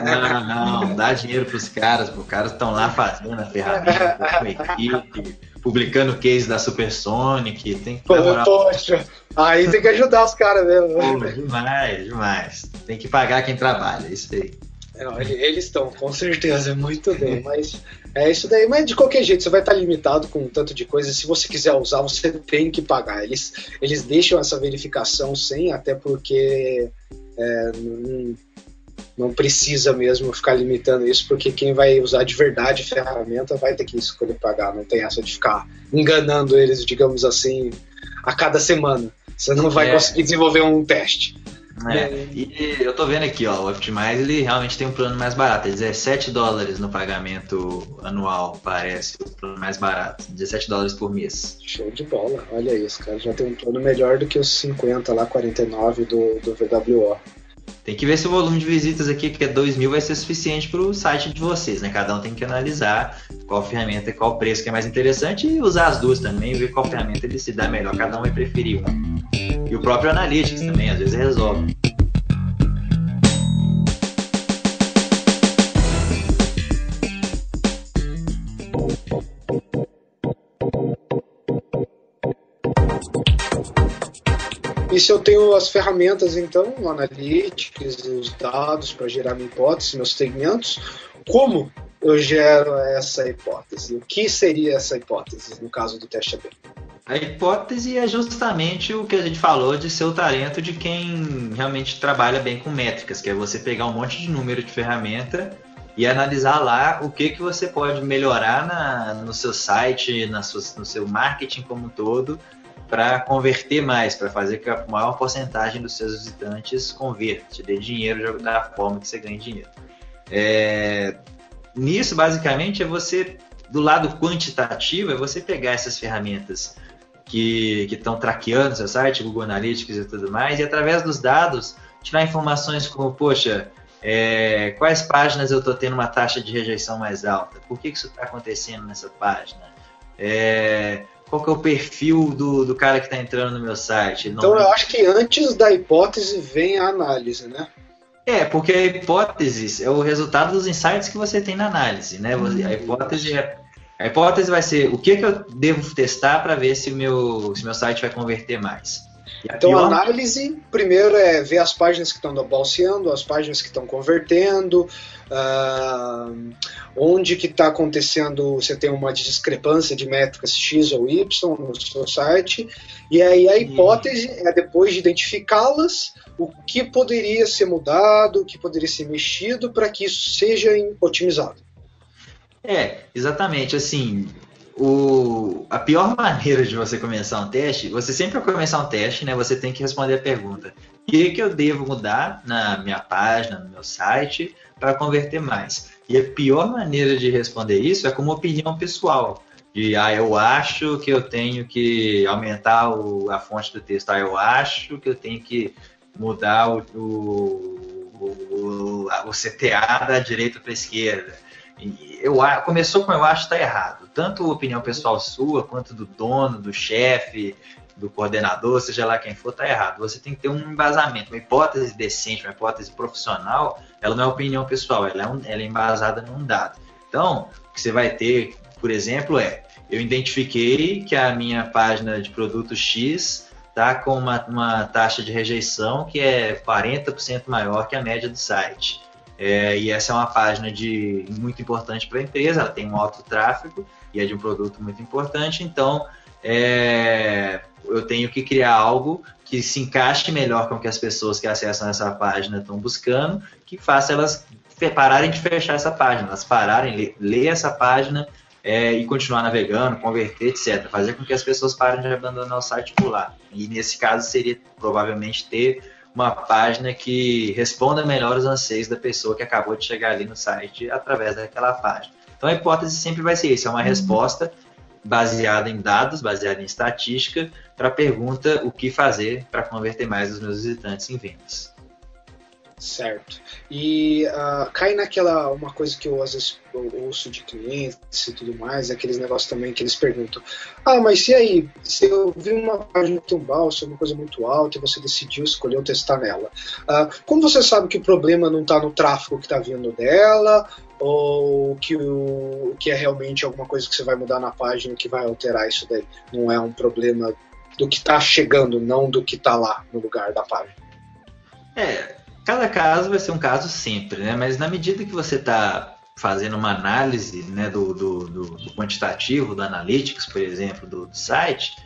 Não, não, dá dinheiro pros caras, os caras estão lá fazendo a ferramenta com a equipe, publicando case da Supersonic, tem que Pô, Poxa, aí tem que ajudar os caras mesmo. Pô, demais, demais. Tem que pagar quem trabalha, isso aí. Não, eles estão, com certeza, muito bem, mas é isso daí. Mas de qualquer jeito, você vai estar limitado com um tanto de coisa. Se você quiser usar, você tem que pagar. Eles, eles deixam essa verificação sem, até porque é, não, não precisa mesmo ficar limitando isso, porque quem vai usar de verdade a ferramenta vai ter que escolher pagar. Não tem essa de ficar enganando eles, digamos assim, a cada semana. Você não vai é. conseguir desenvolver um teste. É, e eu tô vendo aqui, ó, o Optimize ele realmente tem um plano mais barato, é 17 dólares no pagamento anual, parece, o plano mais barato, 17 dólares por mês. Show de bola, olha isso, cara, já tem um plano melhor do que os 50 lá, 49 do, do VWO. Tem que ver se o volume de visitas aqui, que é 2 mil, vai ser suficiente para o site de vocês, né? Cada um tem que analisar qual ferramenta e qual preço que é mais interessante e usar as duas também, ver qual ferramenta ele se dá melhor. Cada um vai preferir um. E o próprio Analytics também, às vezes resolve. E se eu tenho as ferramentas, então, o Analytics, os dados para gerar minha hipótese, meus segmentos, como eu gero essa hipótese? O que seria essa hipótese no caso do teste AB? A hipótese é justamente o que a gente falou de ser o talento de quem realmente trabalha bem com métricas, que é você pegar um monte de número de ferramenta e analisar lá o que, que você pode melhorar na, no seu site, na sua, no seu marketing como um todo, para converter mais, para fazer que a maior porcentagem dos seus visitantes converta, te dê dinheiro da forma que você ganha dinheiro. É, nisso, basicamente, é você, do lado quantitativo, é você pegar essas ferramentas que estão traqueando seu site, Google Analytics e tudo mais, e através dos dados, tirar informações como, poxa, é, quais páginas eu estou tendo uma taxa de rejeição mais alta? Por que, que isso está acontecendo nessa página? É, qual que é o perfil do, do cara que está entrando no meu site. Então eu acho que antes da hipótese vem a análise, né? É, porque a hipótese é o resultado dos insights que você tem na análise, né? A hipótese é a hipótese vai ser o que, que eu devo testar para ver se o meu, se meu site vai converter mais. Então pior... a análise, primeiro é ver as páginas que estão balseando, as páginas que estão convertendo, uh, onde que está acontecendo, você tem uma discrepância de métricas X ou Y no seu site, e aí a hipótese é depois de identificá-las, o que poderia ser mudado, o que poderia ser mexido para que isso seja otimizado. É, exatamente, assim, o, a pior maneira de você começar um teste, você sempre ao começar um teste, né, você tem que responder a pergunta: o que, que eu devo mudar na minha página, no meu site, para converter mais? E a pior maneira de responder isso é como opinião pessoal. De, ah, eu acho que eu tenho que aumentar o, a fonte do texto, ah, eu acho que eu tenho que mudar o, o, o, o CTA da direita para esquerda eu, começou com eu acho está errado. Tanto a opinião pessoal sua, quanto do dono, do chefe, do coordenador, seja lá quem for, está errado. Você tem que ter um embasamento, uma hipótese decente, uma hipótese profissional, ela não é opinião pessoal, ela é, um, ela é embasada num dado. Então, o que você vai ter, por exemplo, é eu identifiquei que a minha página de produto X está com uma, uma taxa de rejeição que é 40% maior que a média do site. É, e essa é uma página de muito importante para a empresa, ela tem um alto tráfego e é de um produto muito importante, então é, eu tenho que criar algo que se encaixe melhor com o que as pessoas que acessam essa página estão buscando, que faça elas pararem de fechar essa página, elas pararem, ler, ler essa página é, e continuar navegando, converter, etc. Fazer com que as pessoas parem de abandonar o site por lá. E nesse caso seria provavelmente ter uma página que responda melhor os anseios da pessoa que acabou de chegar ali no site através daquela página. Então a hipótese sempre vai ser isso, é uma uhum. resposta baseada em dados, baseada em estatística, para a pergunta o que fazer para converter mais os meus visitantes em vendas. Certo. E uh, cai naquela uma coisa que eu às vezes eu ouço de clientes e tudo mais, aqueles negócios também que eles perguntam: Ah, mas e aí? Se eu vi uma página tumbal, se é uma coisa muito alta e você decidiu, escolheu testar nela, uh, como você sabe que o problema não está no tráfego que está vindo dela ou que, o, que é realmente alguma coisa que você vai mudar na página que vai alterar isso daí? Não é um problema do que está chegando, não do que está lá no lugar da página. É, Cada caso vai ser um caso sempre, né? Mas na medida que você está fazendo uma análise né, do, do, do, do, quantitativo, do analytics, por exemplo, do, do, site,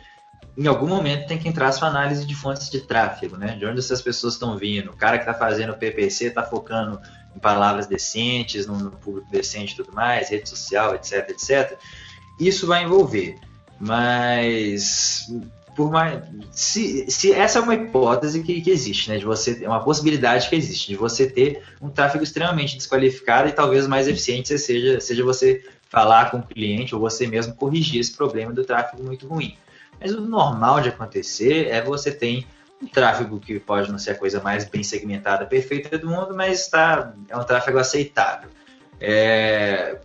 em algum momento tem que entrar a sua análise de fontes de tráfego, né? De onde essas pessoas estão vindo. O cara que está fazendo o PPC está focando em palavras decentes, no, no público decente e tudo mais, rede social, etc, etc. Isso vai envolver. Mas por mais. Se, se essa é uma hipótese que, que existe, né? De você. É uma possibilidade que existe, de você ter um tráfego extremamente desqualificado e talvez mais eficiente seja, seja você falar com o cliente ou você mesmo corrigir esse problema do tráfego muito ruim. Mas o normal de acontecer é você ter um tráfego que pode não ser a coisa mais bem segmentada, perfeita do mundo, mas está, é um tráfego aceitável. É,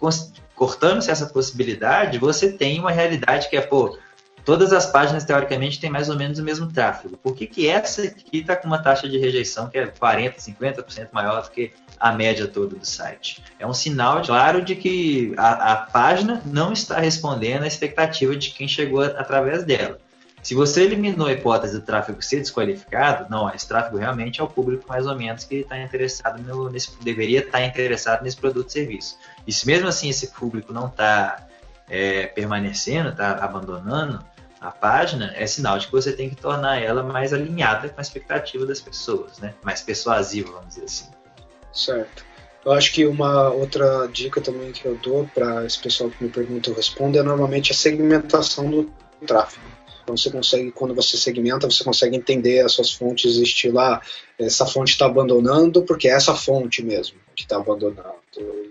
cortando-se essa possibilidade, você tem uma realidade que é, pô, todas as páginas, teoricamente, têm mais ou menos o mesmo tráfego. Por que, que essa aqui está com uma taxa de rejeição que é 40%, 50% maior do que a média toda do site? É um sinal claro de que a, a página não está respondendo à expectativa de quem chegou através dela. Se você eliminou a hipótese do tráfego ser desqualificado, não, esse tráfego realmente é o público mais ou menos que está interessado no, nesse, deveria estar tá interessado nesse produto e serviço. E se mesmo assim esse público não está é, permanecendo, está abandonando, a página, é sinal de que você tem que tornar ela mais alinhada com a expectativa das pessoas, né? Mais persuasiva, vamos dizer assim. Certo. Eu acho que uma outra dica também que eu dou para esse pessoal que me pergunta eu respondo é normalmente a segmentação do tráfego. Então você consegue, quando você segmenta, você consegue entender as suas fontes estilar. Essa fonte está abandonando porque é essa fonte mesmo que está abandonando.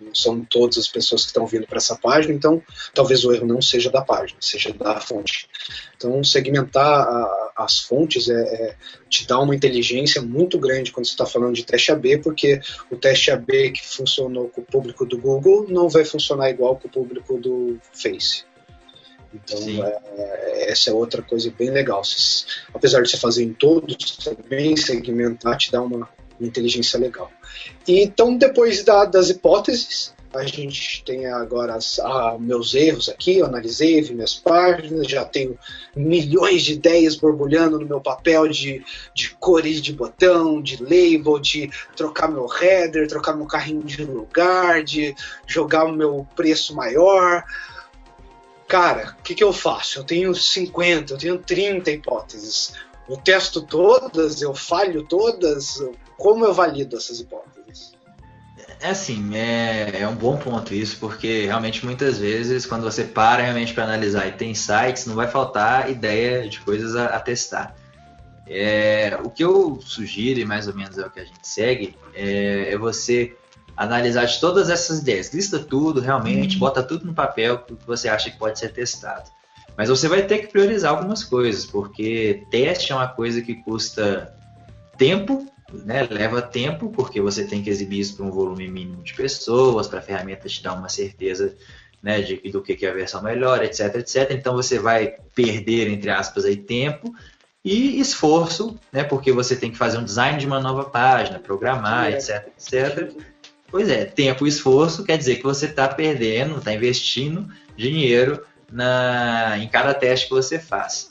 Não são todas as pessoas que estão vindo para essa página, então talvez o erro não seja da página, seja da fonte. Então segmentar a, as fontes é, é, te dá uma inteligência muito grande quando você está falando de teste AB, porque o teste AB que funcionou com o público do Google não vai funcionar igual com o público do Face. Então, é, essa é outra coisa bem legal. apesar de você fazer em todos, também segmentar te dá uma inteligência legal. Então, depois da, das hipóteses, a gente tem agora as, ah, meus erros aqui, eu analisei, vi minhas páginas, já tenho milhões de ideias borbulhando no meu papel de, de cores de botão, de label, de trocar meu header, trocar meu carrinho de lugar, de jogar o meu preço maior cara, o que, que eu faço? Eu tenho 50, eu tenho 30 hipóteses. Eu testo todas, eu falho todas. Como eu valido essas hipóteses? É assim, é, é um bom ponto isso, porque realmente muitas vezes, quando você para realmente para analisar e tem sites, não vai faltar ideia de coisas a, a testar. É, o que eu sugiro, e mais ou menos é o que a gente segue, é, é você analisar de todas essas ideias. Lista tudo, realmente, uhum. bota tudo no papel que você acha que pode ser testado. Mas você vai ter que priorizar algumas coisas, porque teste é uma coisa que custa tempo né, leva tempo, porque você tem que exibir isso para um volume mínimo de pessoas, para a ferramenta te dar uma certeza né, de, do que é a versão melhor, etc, etc. Então você vai perder, entre aspas, aí, tempo e esforço, né, porque você tem que fazer um design de uma nova página, programar, etc, etc. Pois é, tempo e esforço quer dizer que você está perdendo, está investindo dinheiro na, em cada teste que você faz.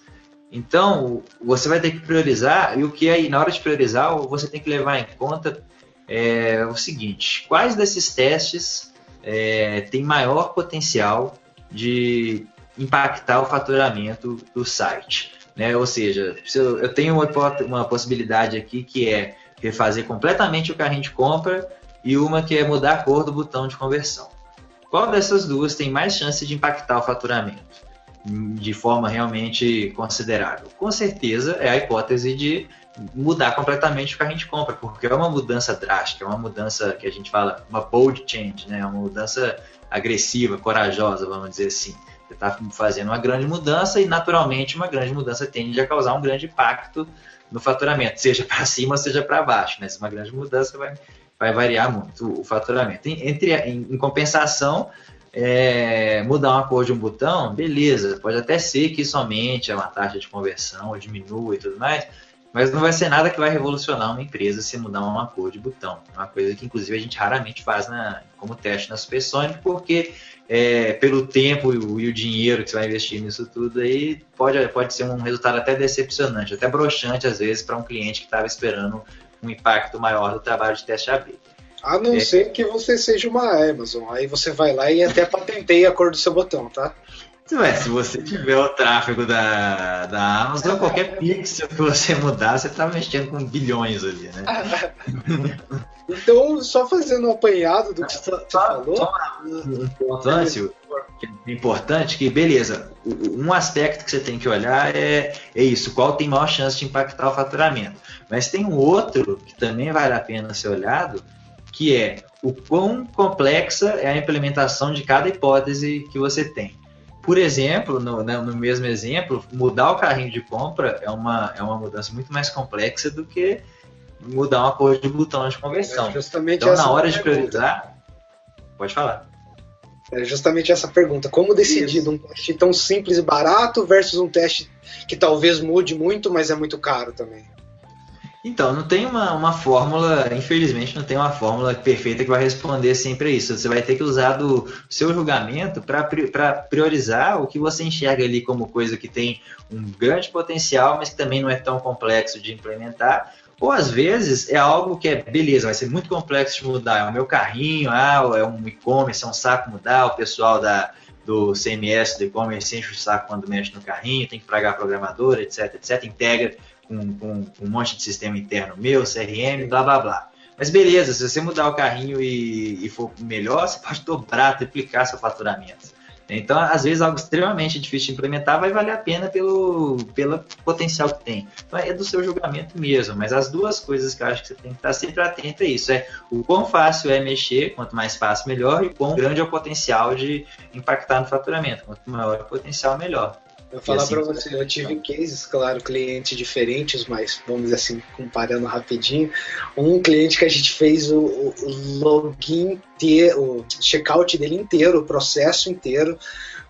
Então, você vai ter que priorizar, e o que aí, na hora de priorizar, você tem que levar em conta é, o seguinte: quais desses testes é, têm maior potencial de impactar o faturamento do site? Né? Ou seja, eu, eu tenho uma, uma possibilidade aqui que é refazer completamente o carrinho de compra e uma que é mudar a cor do botão de conversão. Qual dessas duas tem mais chance de impactar o faturamento? De forma realmente considerável? Com certeza é a hipótese de mudar completamente o que a gente compra, porque é uma mudança drástica, é uma mudança que a gente fala, uma bold change, né? É uma mudança agressiva, corajosa, vamos dizer assim. Você está fazendo uma grande mudança e, naturalmente, uma grande mudança tende a causar um grande impacto no faturamento, seja para cima, seja para baixo. Né? Se uma grande mudança vai, vai variar muito o faturamento. Entre, em, em compensação, é, mudar uma cor de um botão, beleza, pode até ser que somente uma taxa de conversão diminua e tudo mais, mas não vai ser nada que vai revolucionar uma empresa se mudar uma cor de botão. Uma coisa que, inclusive, a gente raramente faz na, como teste na Supersonic, porque é, pelo tempo e o, e o, dinheiro que você vai investir nisso tudo aí, pode, pode ser um resultado até decepcionante, até broxante, às vezes, para um cliente que estava esperando um impacto maior do trabalho de teste AB. A não é. ser que você seja uma Amazon. Aí você vai lá e até patenteia a cor do seu botão, tá? Ué, se você tiver o tráfego da, da Amazon, qualquer pixel que você mudar, você tá mexendo com bilhões ali, né? então, só fazendo um apanhado do que você falou. Só um que é importante, que beleza, um aspecto que você tem que olhar é, é isso, qual tem maior chance de impactar o faturamento. Mas tem um outro que também vale a pena ser olhado, que é o quão complexa é a implementação de cada hipótese que você tem. Por exemplo, no, né, no, mesmo exemplo, mudar o carrinho de compra é uma, é uma mudança muito mais complexa do que mudar uma cor de botão de conversão. É então, na hora de priorizar, pode falar. É justamente essa pergunta: como decidir um teste tão simples e barato versus um teste que talvez mude muito, mas é muito caro também? Então, não tem uma, uma fórmula, infelizmente, não tem uma fórmula perfeita que vai responder sempre a isso. Você vai ter que usar do seu julgamento para priorizar o que você enxerga ali como coisa que tem um grande potencial, mas que também não é tão complexo de implementar. Ou às vezes é algo que é, beleza, vai ser muito complexo de mudar. É o meu carrinho, ah, é um e-commerce, é um saco mudar, o pessoal da, do CMS, do e-commerce, enche o saco quando mexe no carrinho, tem que pagar programador, etc, etc, integra com, com, com, um monte de sistema interno meu, CRM, blá blá blá. Mas beleza, se você mudar o carrinho e, e for melhor, você pode dobrar, triplicar seu faturamento. Então, às vezes, algo extremamente difícil de implementar vai valer a pena pelo, pelo potencial que tem. Então, é do seu julgamento mesmo. Mas as duas coisas que eu acho que você tem que estar sempre atento é isso: é o quão fácil é mexer, quanto mais fácil, melhor, e o quão grande é o potencial de impactar no faturamento. Quanto maior o potencial, melhor. Eu falar assim, para você, eu tive cases, claro, clientes diferentes, mas vamos dizer assim, comparando rapidinho. Um cliente que a gente fez o, o login inteiro, o checkout dele inteiro, o processo inteiro,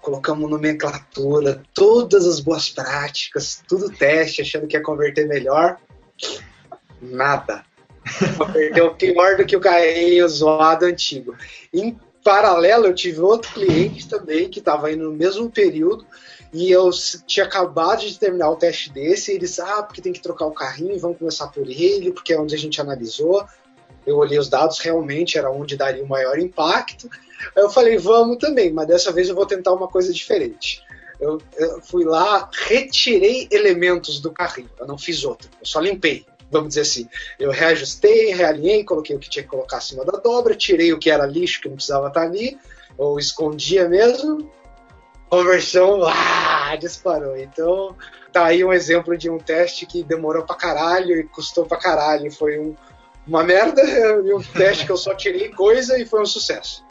colocamos nomenclatura, todas as boas práticas, tudo teste, achando que ia converter melhor. Nada. Converteu pior do que o carrinho zoado antigo. Em paralelo, eu tive outro cliente também que estava indo no mesmo período e eu tinha acabado de terminar o teste desse, e eles, ah, porque tem que trocar o carrinho, vamos começar por ele, porque é onde a gente analisou. Eu olhei os dados, realmente era onde daria o maior impacto. Aí eu falei, vamos também, mas dessa vez eu vou tentar uma coisa diferente. Eu, eu fui lá, retirei elementos do carrinho, eu não fiz outro, eu só limpei. vamos dizer assim, eu reajustei, realinhei, coloquei o que tinha que colocar acima da dobra, tirei o que era lixo que não precisava estar ali, ou escondia mesmo, conversão ah, disparou. Então, tá aí um exemplo de um teste que demorou pra caralho e custou pra caralho. Foi um, uma merda, e um teste que eu só tirei coisa e foi um sucesso.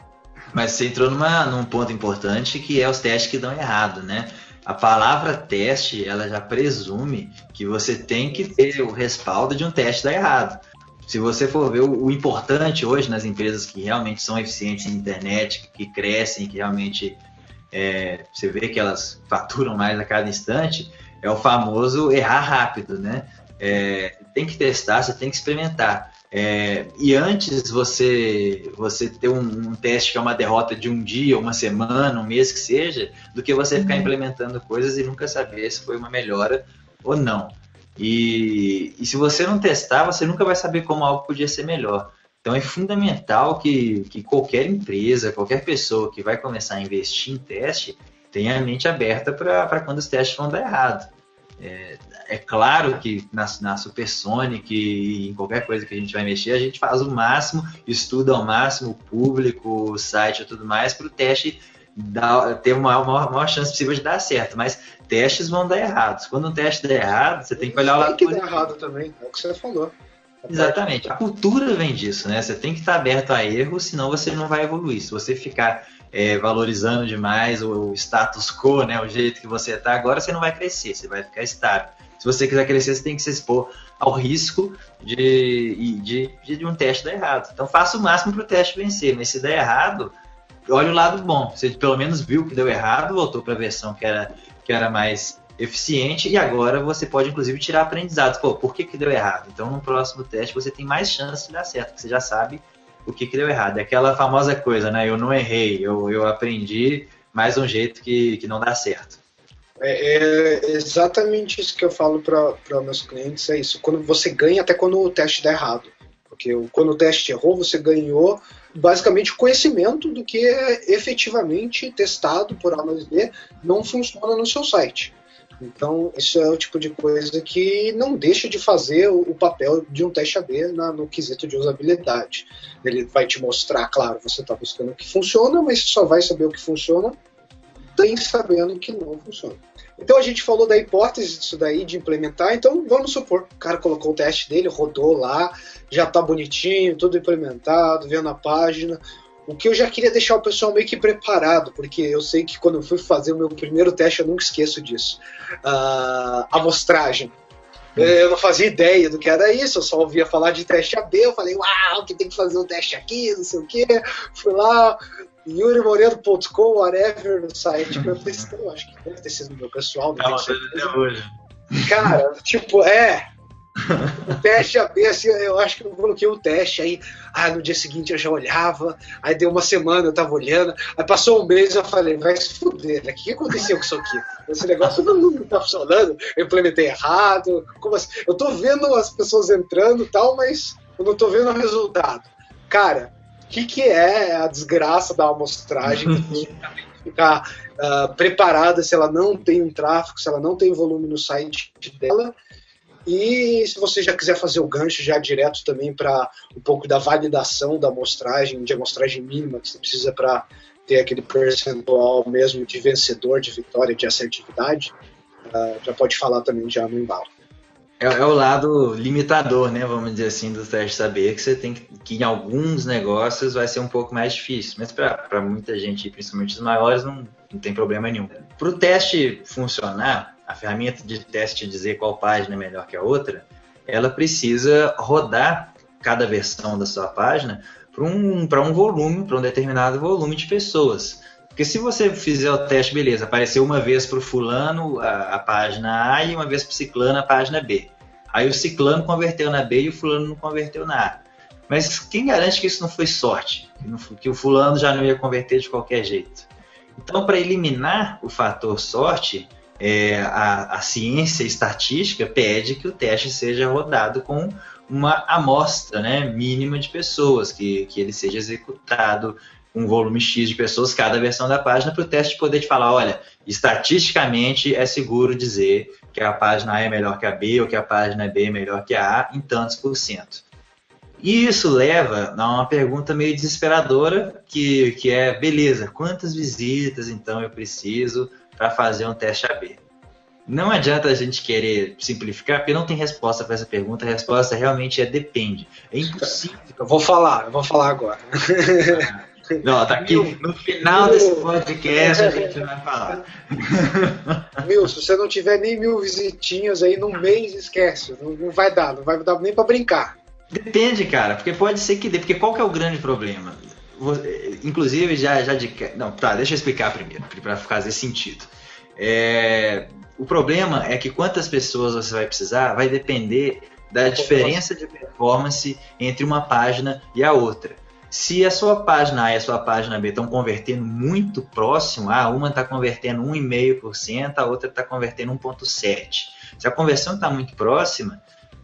Mas você entrou numa, num ponto importante que é os testes que dão errado, né? A palavra teste, ela já presume que você tem que ter o respaldo de um teste dar errado. Se você for ver o, o importante hoje nas empresas que realmente são eficientes na internet, que crescem, que realmente é, você vê que elas faturam mais a cada instante, é o famoso errar rápido, né? É, tem que testar, você tem que experimentar. É, e antes você você ter um, um, teste que é uma derrota de um dia, uma semana, um mês que seja, do que você ficar uhum. implementando coisas e nunca saber se foi uma melhora ou não. E, e se você não testar, você nunca vai saber como algo podia ser melhor. Então é fundamental que, que qualquer empresa, qualquer pessoa que vai começar a investir em teste, tenha a mente aberta para quando os testes vão dar errado. É, é claro que na, na Supersonic e em qualquer coisa que a gente vai mexer, a gente faz o máximo, estuda ao máximo o público, o site e tudo mais, para o teste dar, ter uma maior, maior, chance possível de dar certo. Mas testes vão dar errados. Quando um teste der errado, você tem que olhar o lado. Tem que dar errado também, é o que você falou. Exatamente. A cultura vem disso, né? Você tem que estar aberto a erros, senão você não vai evoluir. Se você ficar é, valorizando demais o status quo, né? O jeito que você está agora, você não vai crescer, você vai ficar estável. Se você quiser crescer, você tem que se expor ao risco de, de, de um teste dar errado. Então faça o máximo para o teste vencer, mas se der errado, olha o lado bom. Você pelo menos viu que deu errado, voltou para a versão que era, que era mais eficiente e agora você pode inclusive tirar aprendizados. Pô, por que, que deu errado? Então no próximo teste você tem mais chance de dar certo, porque você já sabe o que, que deu errado. É aquela famosa coisa, né? Eu não errei, eu, eu aprendi mais um jeito que, que não dá certo. É, é exatamente isso que eu falo para meus clientes, é isso. Quando você ganha até quando o teste dá errado. Porque quando o teste errou, você ganhou basicamente o conhecimento do que é efetivamente testado por A mais B não funciona no seu site. Então, isso é o tipo de coisa que não deixa de fazer o, papel de um teste AB na, no quesito de usabilidade. Ele vai te mostrar, claro, você está buscando o que funciona, mas só vai saber o que funciona tem sabendo que não funciona. Então a gente falou da hipótese disso daí, de implementar. Então vamos supor, o cara colocou o teste dele, rodou lá, já está bonitinho, tudo implementado, vendo a página. O que eu já queria deixar o pessoal meio que preparado, porque eu sei que quando eu fui fazer o meu primeiro teste, eu nunca esqueço disso. Uh, amostragem. Eu não fazia ideia do que era isso, eu só ouvia falar de teste AB. Eu falei, uau, que tem que fazer o um teste aqui, não sei o quê. Fui lá, yurimoreno.com, whatever, no site. Eu falei, acho que deve ter sido meu pessoal. Não, não hoje. Cara, tipo, é, o teste AB, assim, eu acho que eu coloquei o teste, aí ah, no dia seguinte eu já olhava, aí deu uma semana eu tava olhando, aí passou um mês eu falei, vai se fuder, né? O que aconteceu com isso aqui? Esse negócio não, não tá funcionando, eu implementei errado, como assim? Eu tô vendo as pessoas entrando e tal, mas eu não tô vendo o resultado. Cara, o que, que é a desgraça da amostragem? ficar uh, preparada se ela não tem um tráfego, se ela não tem volume no site dela, e se você já quiser fazer o gancho já direto também para um pouco da validação da amostragem, de amostragem mínima que você precisa para ter aquele percentual mesmo de vencedor, de vitória, de assertividade, uh, já pode falar também já no embalo. É, é, o lado limitador, né? Vamos dizer assim, do teste saber que você tem que, que em alguns negócios vai ser um pouco mais difícil, mas para muita gente, principalmente os maiores, não, não tem problema nenhum. Para o teste funcionar, a ferramenta de teste dizer qual página é melhor que a outra, ela precisa rodar cada versão da sua página para um, um volume, para um determinado volume de pessoas. Porque se você fizer o teste, beleza, apareceu uma vez para o fulano a, a, página A e uma vez para o ciclano a página B. Aí o ciclano converteu na B e o fulano não converteu na A. Mas quem garante que isso não foi sorte? Que o fulano já não ia converter de qualquer jeito? Então, para eliminar o fator sorte, é, a, a ciência estatística pede que o teste seja rodado com uma amostra né, mínima de pessoas, que, que ele seja executado um volume X de pessoas cada versão da página para o teste poder te falar, olha, estatisticamente é seguro dizer que a página A é melhor que a B ou que a página B é melhor que a A em tantos por cento. E isso leva a uma pergunta meio desesperadora, que, que é, beleza, quantas visitas então eu preciso para fazer um teste AB? Não adianta a gente querer simplificar, porque não tem resposta para essa pergunta. A resposta realmente é depende. É impossível. Eu vou falar, eu vou falar agora. Não, tá aqui no final desse podcast a gente vai falar. Mil, se você não tiver nem mil visitinhas aí no mês, esquece. Não, não vai dar, não vai dar nem para brincar. Depende, cara, porque pode ser que dê. Porque qual que é o grande problema? Inclusive, já, já de. Não, tá, deixa eu explicar primeiro, para fazer sentido. É, o problema é que quantas pessoas você vai precisar vai depender da diferença de performance entre uma página e a outra. Se a sua página A e a sua página B estão convertendo muito próximo, ah, uma está convertendo 1,5%, a outra está convertendo 1,7%. Se a conversão está muito próxima,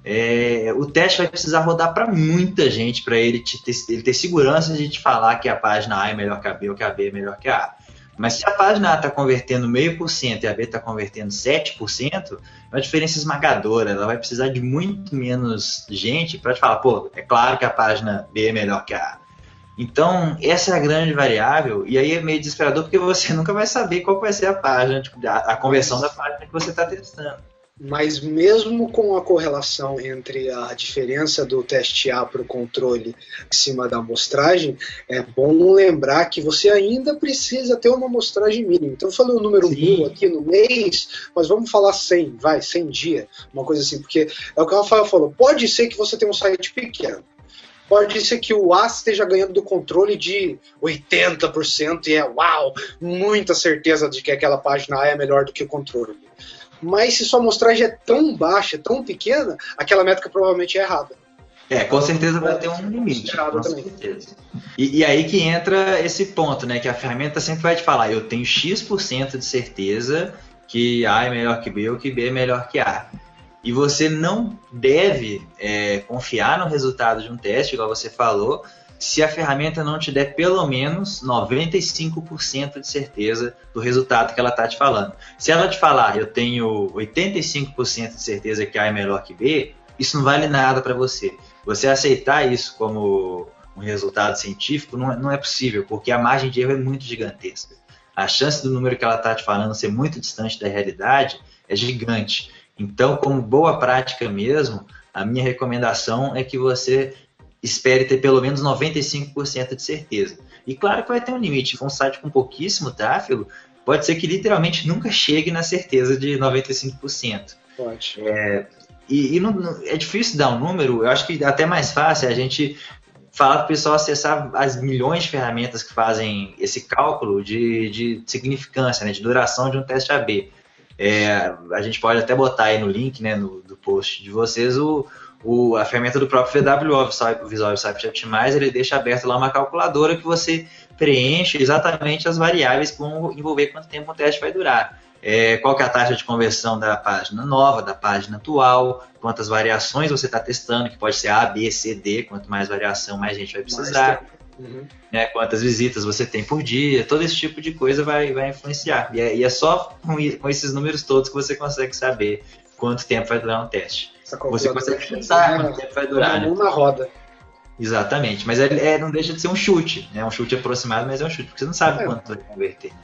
é, o teste vai precisar rodar para muita gente para ele, ter, ele ter segurança de te falar que a página A é melhor que a B ou que a B é melhor que a A. Mas se a página A está convertendo meio por cento e a B está convertendo 7%, é uma diferença esmagadora. Ela vai precisar de muito menos gente para te falar, pô, é claro que a página B é melhor que a A. Então, essa é a grande variável, e aí é meio desesperador porque você nunca vai saber qual vai ser a página, tipo, a, a conversão da página que você está testando. Mas mesmo com a correlação entre a diferença do teste A para o controle em cima da amostragem, é bom lembrar que você ainda precisa ter uma amostragem mínima. Então eu falei o número mil aqui no mês, mas vamos falar 100, vai, 100 dia, uma coisa assim, porque é o que o Rafael falou, pode ser que você tenha um site pequeno, pode ser que o A esteja ganhando do controle de 80% e é uau, muita certeza de que aquela página A é melhor do que o controle. Mas se sua amostragem é tão baixa, tão pequena, aquela métrica provavelmente é errada. É, com certeza vai ter um limite. Com certeza. E, e, aí que entra esse ponto, né? Que a ferramenta sempre vai te falar, eu tenho X% de certeza que A é melhor que B ou que B é melhor que A. E você não deve é, confiar no resultado de um teste, igual você falou, se a ferramenta não te der pelo menos 95% de certeza do resultado que ela está te falando. Se ela te falar, eu tenho 85% de certeza que A é melhor que B, isso não vale nada para você. Você aceitar isso como um resultado científico não é, não é possível, porque a margem de erro é muito gigantesca. A chance do número que ela está te falando ser muito distante da realidade é gigante. Então, como boa prática mesmo, a minha recomendação é que você espere ter pelo menos 95% de certeza. E claro que vai ter um limite. Um site com pouquíssimo tráfego, pode ser que literalmente nunca chegue na certeza de 95%. Pode. É, e, e não, não, é difícil dar um número, eu acho que até mais fácil a gente falar para o pessoal acessar as milhões de ferramentas que fazem esse cálculo de, de significância, né, de duração de um teste AB. É, a gente pode até botar aí no link né, no, do post de vocês o, o, a ferramenta do próprio VWO, o Visual Website Optimizer, ele deixa aberto lá uma calculadora que você preenche exatamente as variáveis que vão envolver quanto tempo o teste vai durar. É, qual que é a taxa de conversão da página nova, da página atual, quantas variações você está testando, que pode ser A, B, C, D, quanto mais variação, mais gente vai precisar. Uhum. Né, quantas visitas você tem por dia, todo esse tipo de coisa vai, vai influenciar. E é, e é só com, com, esses números todos que você consegue saber quanto tempo vai durar um teste. Você consegue chutar quanto tempo vai durar. Né? na roda. Exatamente, mas é, é, não deixa de ser um chute, né? Um chute aproximado, mas é um chute, porque você não sabe é. quanto vai converter. Né?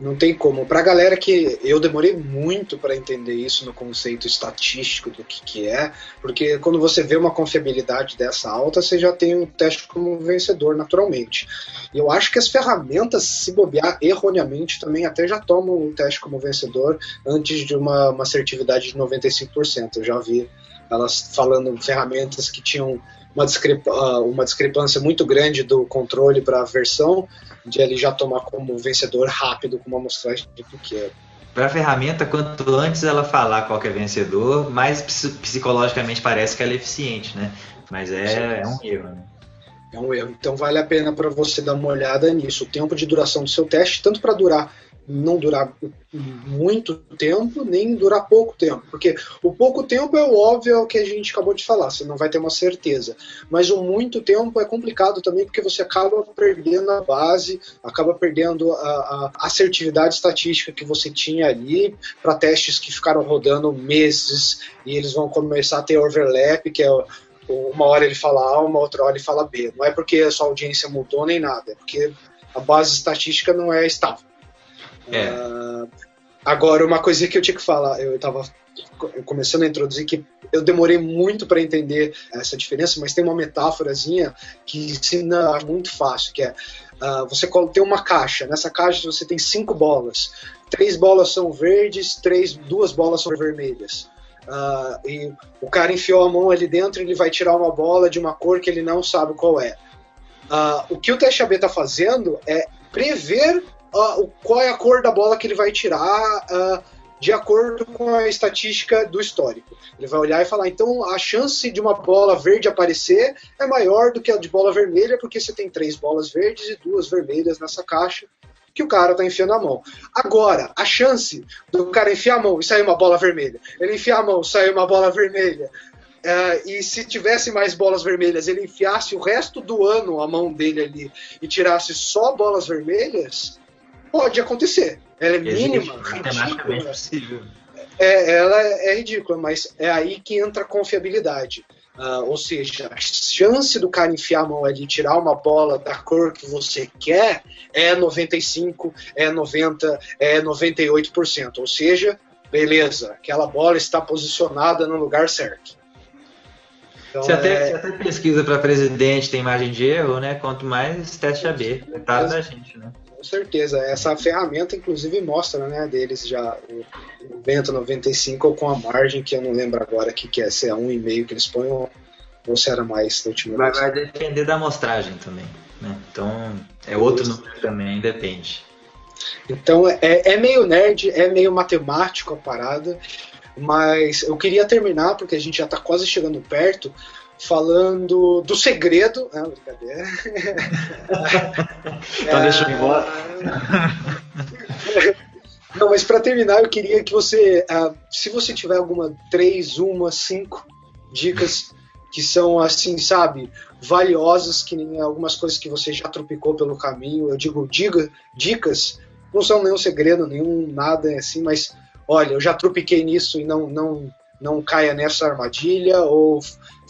Não tem como. Para galera que eu demorei muito para entender isso no conceito estatístico do que, que é, porque quando você vê uma confiabilidade dessa alta, você já tem um teste como vencedor naturalmente. E eu acho que as ferramentas, se bobear erroneamente, também até já tomam o teste como vencedor antes de uma, uma assertividade de 95%. Eu já vi elas falando ferramentas que tinham uma, discrepa, ah, uma discrepância muito grande do controle para a versão, de ele já tomar como vencedor rápido com uma amostragem pequena. Para a ferramenta, quanto antes ela falar qual é vencedor, mais psicologicamente parece que ela é eficiente, né? Mas é, é um erro, né? É um erro. Então vale a pena para você dar uma olhada nisso. O tempo de duração do seu teste, tanto para durar não durar muito tempo, nem durar pouco tempo. Porque o pouco tempo é o óbvio é o que a gente acabou de falar, você não vai ter uma certeza. Mas o muito tempo é complicado também, porque você acaba perdendo a base, acaba perdendo a, a assertividade estatística que você tinha ali para testes que ficaram rodando meses e eles vão começar a ter overlap, que é uma hora ele fala A, uma outra hora ele fala B. Não é porque a sua audiência mudou nem nada, é porque a base estatística não é estável. É. Uh, agora, uma coisa que eu tinha que falar, eu estava começando a introduzir que eu demorei muito para entender essa diferença, mas tem uma metáforazinha que ensina muito fácil, que é uh, você tem uma caixa, nessa caixa você tem cinco bolas, três bolas são verdes, três, duas bolas são vermelhas. Uh, e o cara enfiou a mão ali dentro, ele vai tirar uma bola de uma cor que ele não sabe qual é. Uh, o que o teste AB está fazendo é prever uh, qual é a cor da bola que ele vai tirar uh, de acordo com a estatística do histórico. Ele vai olhar e falar, então a chance de uma bola verde aparecer é maior do que a de bola vermelha, porque você tem três bolas verdes e duas vermelhas nessa caixa que o cara tá enfiando a mão. Agora, a chance do cara enfiar a mão e sair uma bola vermelha, ele enfiar a mão sair uma bola vermelha, Uh, e se tivesse mais bolas vermelhas, ele enfiasse o resto do ano a mão dele ali e tirasse só bolas vermelhas, Pode acontecer. Ela é mínima. Matematicamente possível. É, ela é ridícula, mas é aí que entra a confiabilidade. Uh, ou seja, a chance do cara enfiar a mão ali e tirar uma bola da cor que você quer é 95, é 90, é 98%. Ou seja, beleza, aquela bola está posicionada no lugar certo. Então, você, até, é... você até pesquisa para presidente tem margem de erro, né? Quanto mais teste AB, metade da gente, né? Com certeza. Essa ferramenta, inclusive, mostra, né, deles já o 90, 95 com a margem, que eu não lembro agora que, que é, se é 1,5 que eles põem ou, ou se era mais da última vai, vez. Vai depender da amostragem também. Né? Então, é outro número também, depende. Então, é, é meio nerd, é meio matemático a parada, mas eu queria terminar, porque a gente já está quase chegando perto, falando do segredo. Ah, brincadeira. então deixa eu ir embora. Não, mas para terminar, eu queria que você, uh, se você tiver alguma três, uma, cinco dicas que são assim, sabe, valiosas, que nem algumas coisas que você já tropicou pelo caminho, eu digo diga, dicas, não são nenhum segredo, nenhum nada assim, mas olha, eu já tropiquei nisso e não não não caia nessa armadilha, ou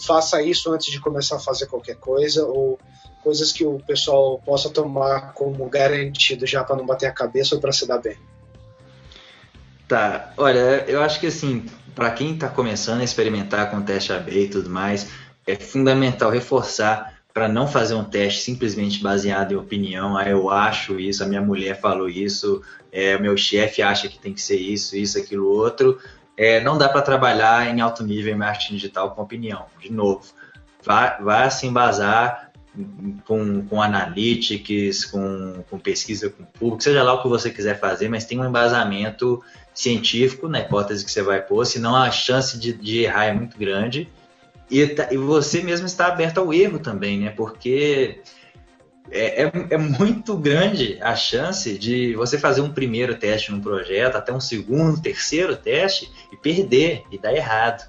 faça isso antes de começar a fazer qualquer coisa, ou coisas que o pessoal possa tomar como garantido já para não bater a cabeça ou para se dar bem. Tá, olha, eu acho que assim, para quem está começando a experimentar com teste AB e tudo mais, é fundamental reforçar para não fazer um teste simplesmente baseado em opinião. Ah, eu acho isso, a minha mulher falou isso, é, meu chefe acha que tem que ser isso, isso, aquilo, outro é, não dá para trabalhar em alto nível em marketing digital com opinião. De novo, vai se embasar com, com analytics, com, com pesquisa com público, seja lá o que você quiser fazer, mas tem um embasamento científico na hipótese que você vai pôr, senão a chance de, de errar é muito grande. E, tá, e você mesmo está aberto ao erro também, né? Porque é, é, é, muito grande a chance de você fazer um primeiro teste num projeto, até um segundo, terceiro teste e perder e dar errado.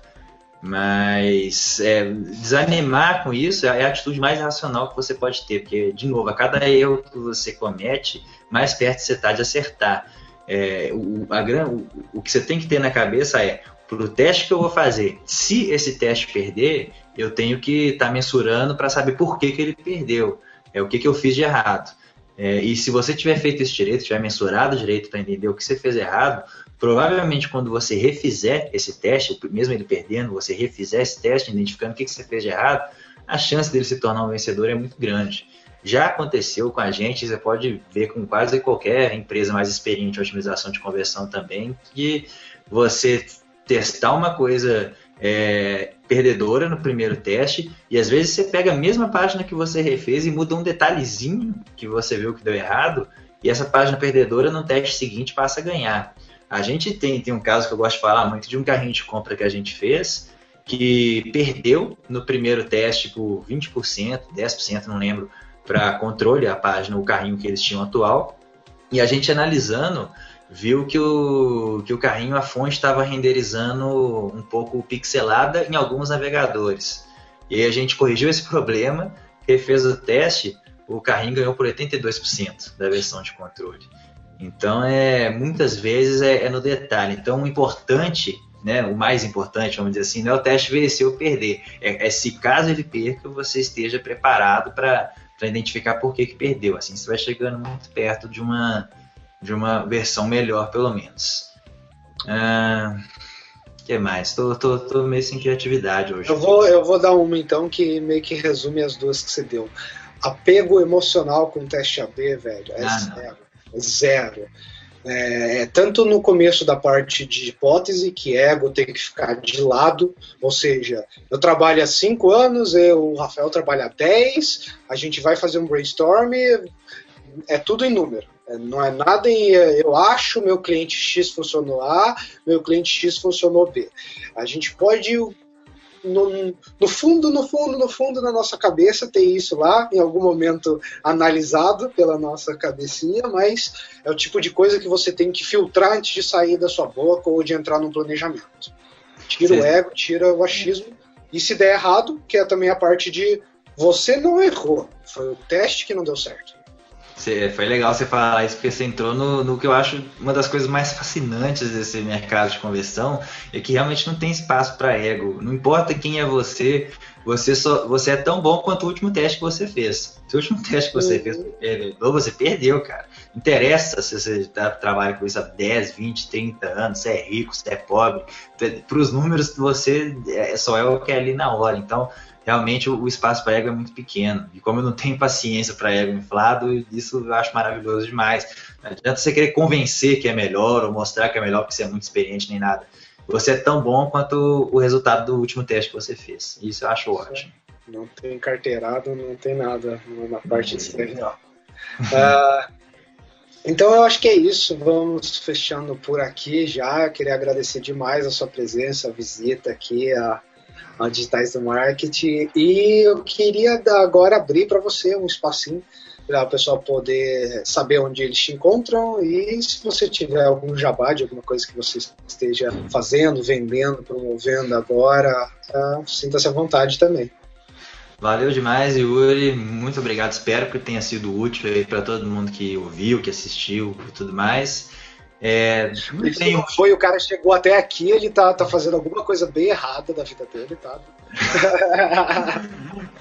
Mas é, desanimar com isso é a atitude mais racional que você pode ter, porque, de novo, a cada erro que você comete, mais perto você está de acertar. É, o, a, o, o que você tem que ter na cabeça é: para o teste que eu vou fazer, se esse teste perder, eu tenho que estar tá mensurando para saber por que, que ele perdeu. É o que, que eu fiz de errado. É, e se você tiver feito isso direito, tiver mensurado direito para entender o que você fez errado, provavelmente quando você refizer esse teste, mesmo ele perdendo, você refizer esse teste, identificando o que, que você fez de errado, a chance dele se tornar um vencedor é muito grande. Já aconteceu com a gente, você pode ver com quase qualquer empresa mais experiente em otimização de conversão também, que você testar uma coisa é, perdedora no primeiro teste e às vezes você pega a mesma página que você refez e muda um detalhezinho que você viu que deu errado e essa página perdedora no teste seguinte passa a ganhar. A gente tem, tem um caso que eu gosto de falar muito de um carrinho de compra que a gente fez que perdeu no primeiro teste por 20%, 10%, não lembro, para controle a página, o carrinho que eles tinham atual. E a gente analisando, viu que o, que o carrinho, a fonte estava renderizando um pouco pixelada em alguns navegadores. E aí a gente corrigiu esse problema, refez o teste, o carrinho ganhou por 82% da versão de controle. Então, é muitas vezes é, é, no detalhe. Então, o importante, né, o mais importante, vamos dizer assim, não é o teste vencer ou perder. É, é se caso ele perca, você esteja preparado para identificar por que, que perdeu. Assim, você vai chegando muito perto de uma, de uma versão melhor, pelo menos. Ah, que mais? Tô, tô, tô meio sem criatividade hoje. Eu vou, eu vou dar uma então que meio que resume as duas que você deu. Apego emocional com o teste AB, velho, é ah, zero. É zero. É, tanto no começo da parte de hipótese, que ego tem que ficar de lado, ou seja, eu trabalho há cinco anos, eu, o Rafael trabalha há 10, a gente vai fazer um brainstorm, é tudo em número. É, não é nada em eu acho meu cliente X funcionou A, meu cliente X funcionou B. A gente pode no, no, fundo, no fundo, no fundo da nossa cabeça tem isso lá, em algum momento analisado pela nossa cabecinha, mas é o tipo de coisa que você tem que filtrar antes de sair da sua boca ou de entrar no planejamento. Tira Sim. o ego, tira o achismo, e se der errado, que é também a parte de você não errou, foi o teste que não deu certo. Foi legal você falar isso, porque você entrou no, no, que eu acho uma das coisas mais fascinantes desse mercado de conversão, é que realmente não tem espaço para ego. Não importa quem é você, você, só, você é tão bom quanto o último teste que você fez. Se o último teste que você uhum. fez perdeu, você perdeu, cara. Não interessa se você tá, trabalha com isso há 10, 20, 30 anos, se é rico, se é pobre. Para os números, você é, só é o que é ali na hora. Então, realmente o, espaço para ego é muito pequeno. E como eu não tenho paciência para ego inflado, isso eu acho maravilhoso demais. Não adianta você querer convencer que é melhor ou mostrar que é melhor porque você é muito experiente nem nada. Você é tão bom quanto o resultado do último teste que você fez. Isso eu acho ótimo. Não tem carteirado, não tem nada na parte de exterior. uh, então eu acho que é isso. Vamos fechando por aqui já. Eu queria agradecer demais a sua presença, a visita aqui, a a Digitais do Marketing. E eu queria agora abrir para você um espacinho para o pessoal poder saber onde eles te encontram e se você tiver algum jabá de alguma coisa que você esteja fazendo, vendendo, promovendo agora, uh, sinta-se à vontade também. Valeu demais, Yuri. Muito obrigado. Espero que tenha sido útil para todo mundo que ouviu, que assistiu e tudo mais. É, não foi, o cara chegou até aqui, ele tá, tá fazendo alguma coisa bem errada da vida dele, tá?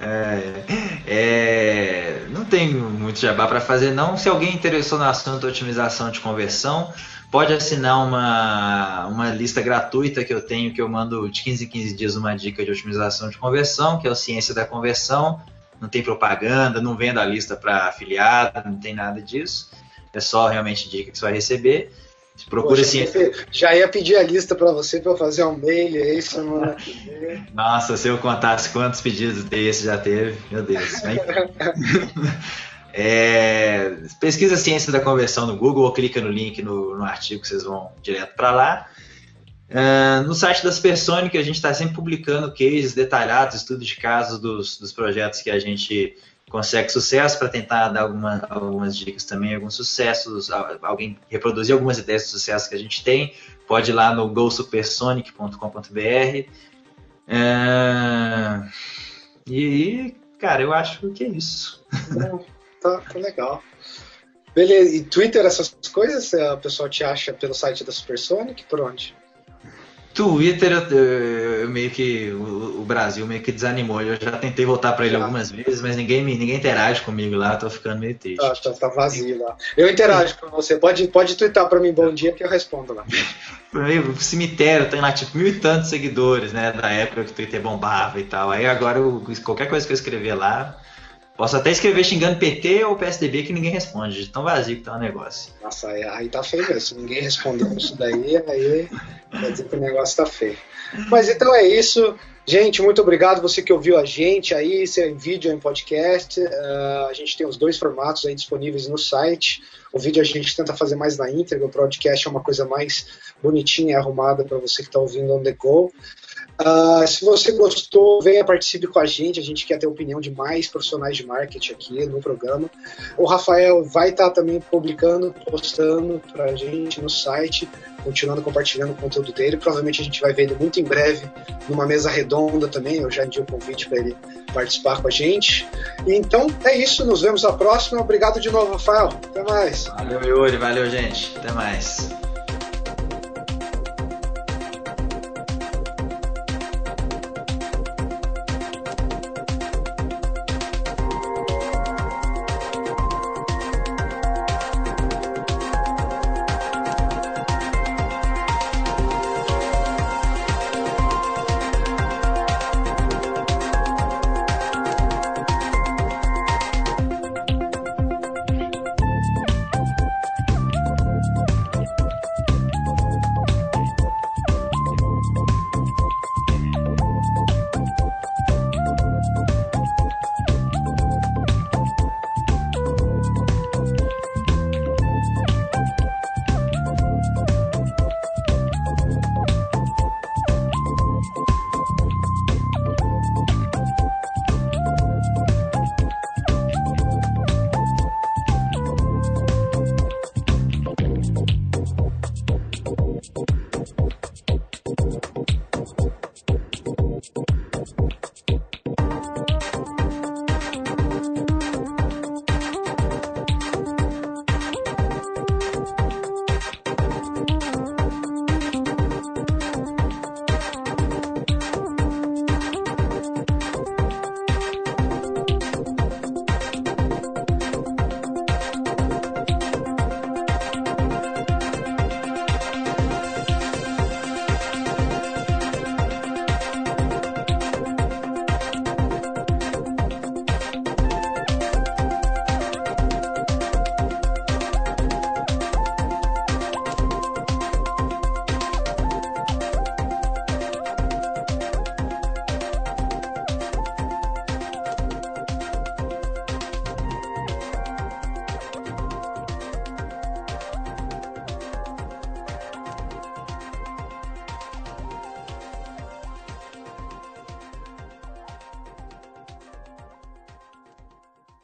é, é, não tenho muito jabá para fazer, não. Se alguém interessou no assunto otimização de conversão, pode assinar uma, uma lista gratuita que eu tenho, que eu mando de 15 em 15 dias uma dica de otimização de conversão, que é o Ciência da Conversão. Não tem propaganda, não vendo a lista para afiliado, não tem nada disso. É só realmente dica que você vai receber. Procura assim. Já ia pedir a lista para você para fazer um mail aí semana que vem. Nossa, se eu contasse quantos pedidos desse já teve, meu Deus. é, pesquisa ciência da conversão no Google ou clica no link no, no artigo que vocês vão direto para lá. Uh, no site das Personic a gente está sempre publicando cases detalhados, estudos de casos dos, dos projetos que a gente consegue sucesso para tentar dar alguma, algumas dicas também, alguns sucessos, alguém reproduzir algumas ideias de sucesso que a gente tem, pode ir lá no gosupersonic.com.br. É... E, cara, eu acho que é isso. tá, tá legal. Beleza, e Twitter, essas coisas, a pessoa te acha pelo site da Supersonic, por onde? Twitter, eu, eu, meio que. O, o, Brasil meio que desanimou. Eu já tentei voltar para ele já. algumas vezes, mas ninguém, ninguém interage comigo lá, tô ficando meio triste. Tá, tá, tá vazio lá. Eu interajo com você. Pode, pode twittar para mim bom dia que eu respondo lá. o cemitério tem lá tipo mil e tantos seguidores, né? Da época que o Twitter bombava e tal. Aí agora eu, qualquer coisa que eu escrever lá, Posso até escrever xingando PT ou PSDB que ninguém responde, de tão vazio que tá o negócio. Nossa, aí, tá feio mesmo. Se ninguém respondeu isso daí, aí quer dizer que o negócio tá feio. Mas então é isso. Gente, muito obrigado você que ouviu a gente aí, se é em vídeo ou em podcast. Uh, a gente tem os dois formatos aí disponíveis no site. O vídeo a gente tenta fazer mais na íntegra, o podcast é uma coisa mais bonitinha e arrumada para você que está ouvindo on the go. Uh, se você gostou, venha participe com a gente. A gente quer ter opinião de mais profissionais de marketing aqui no programa. O Rafael vai estar tá também publicando, postando para a gente no site, continuando compartilhando o conteúdo dele. Provavelmente a gente vai ver ele muito em breve numa mesa redonda também. Eu já enviei o convite para ele participar com a gente. Então é isso. Nos vemos na próxima. Obrigado de novo, Rafael. Até mais. Valeu, Yuri. Valeu, gente. Até mais.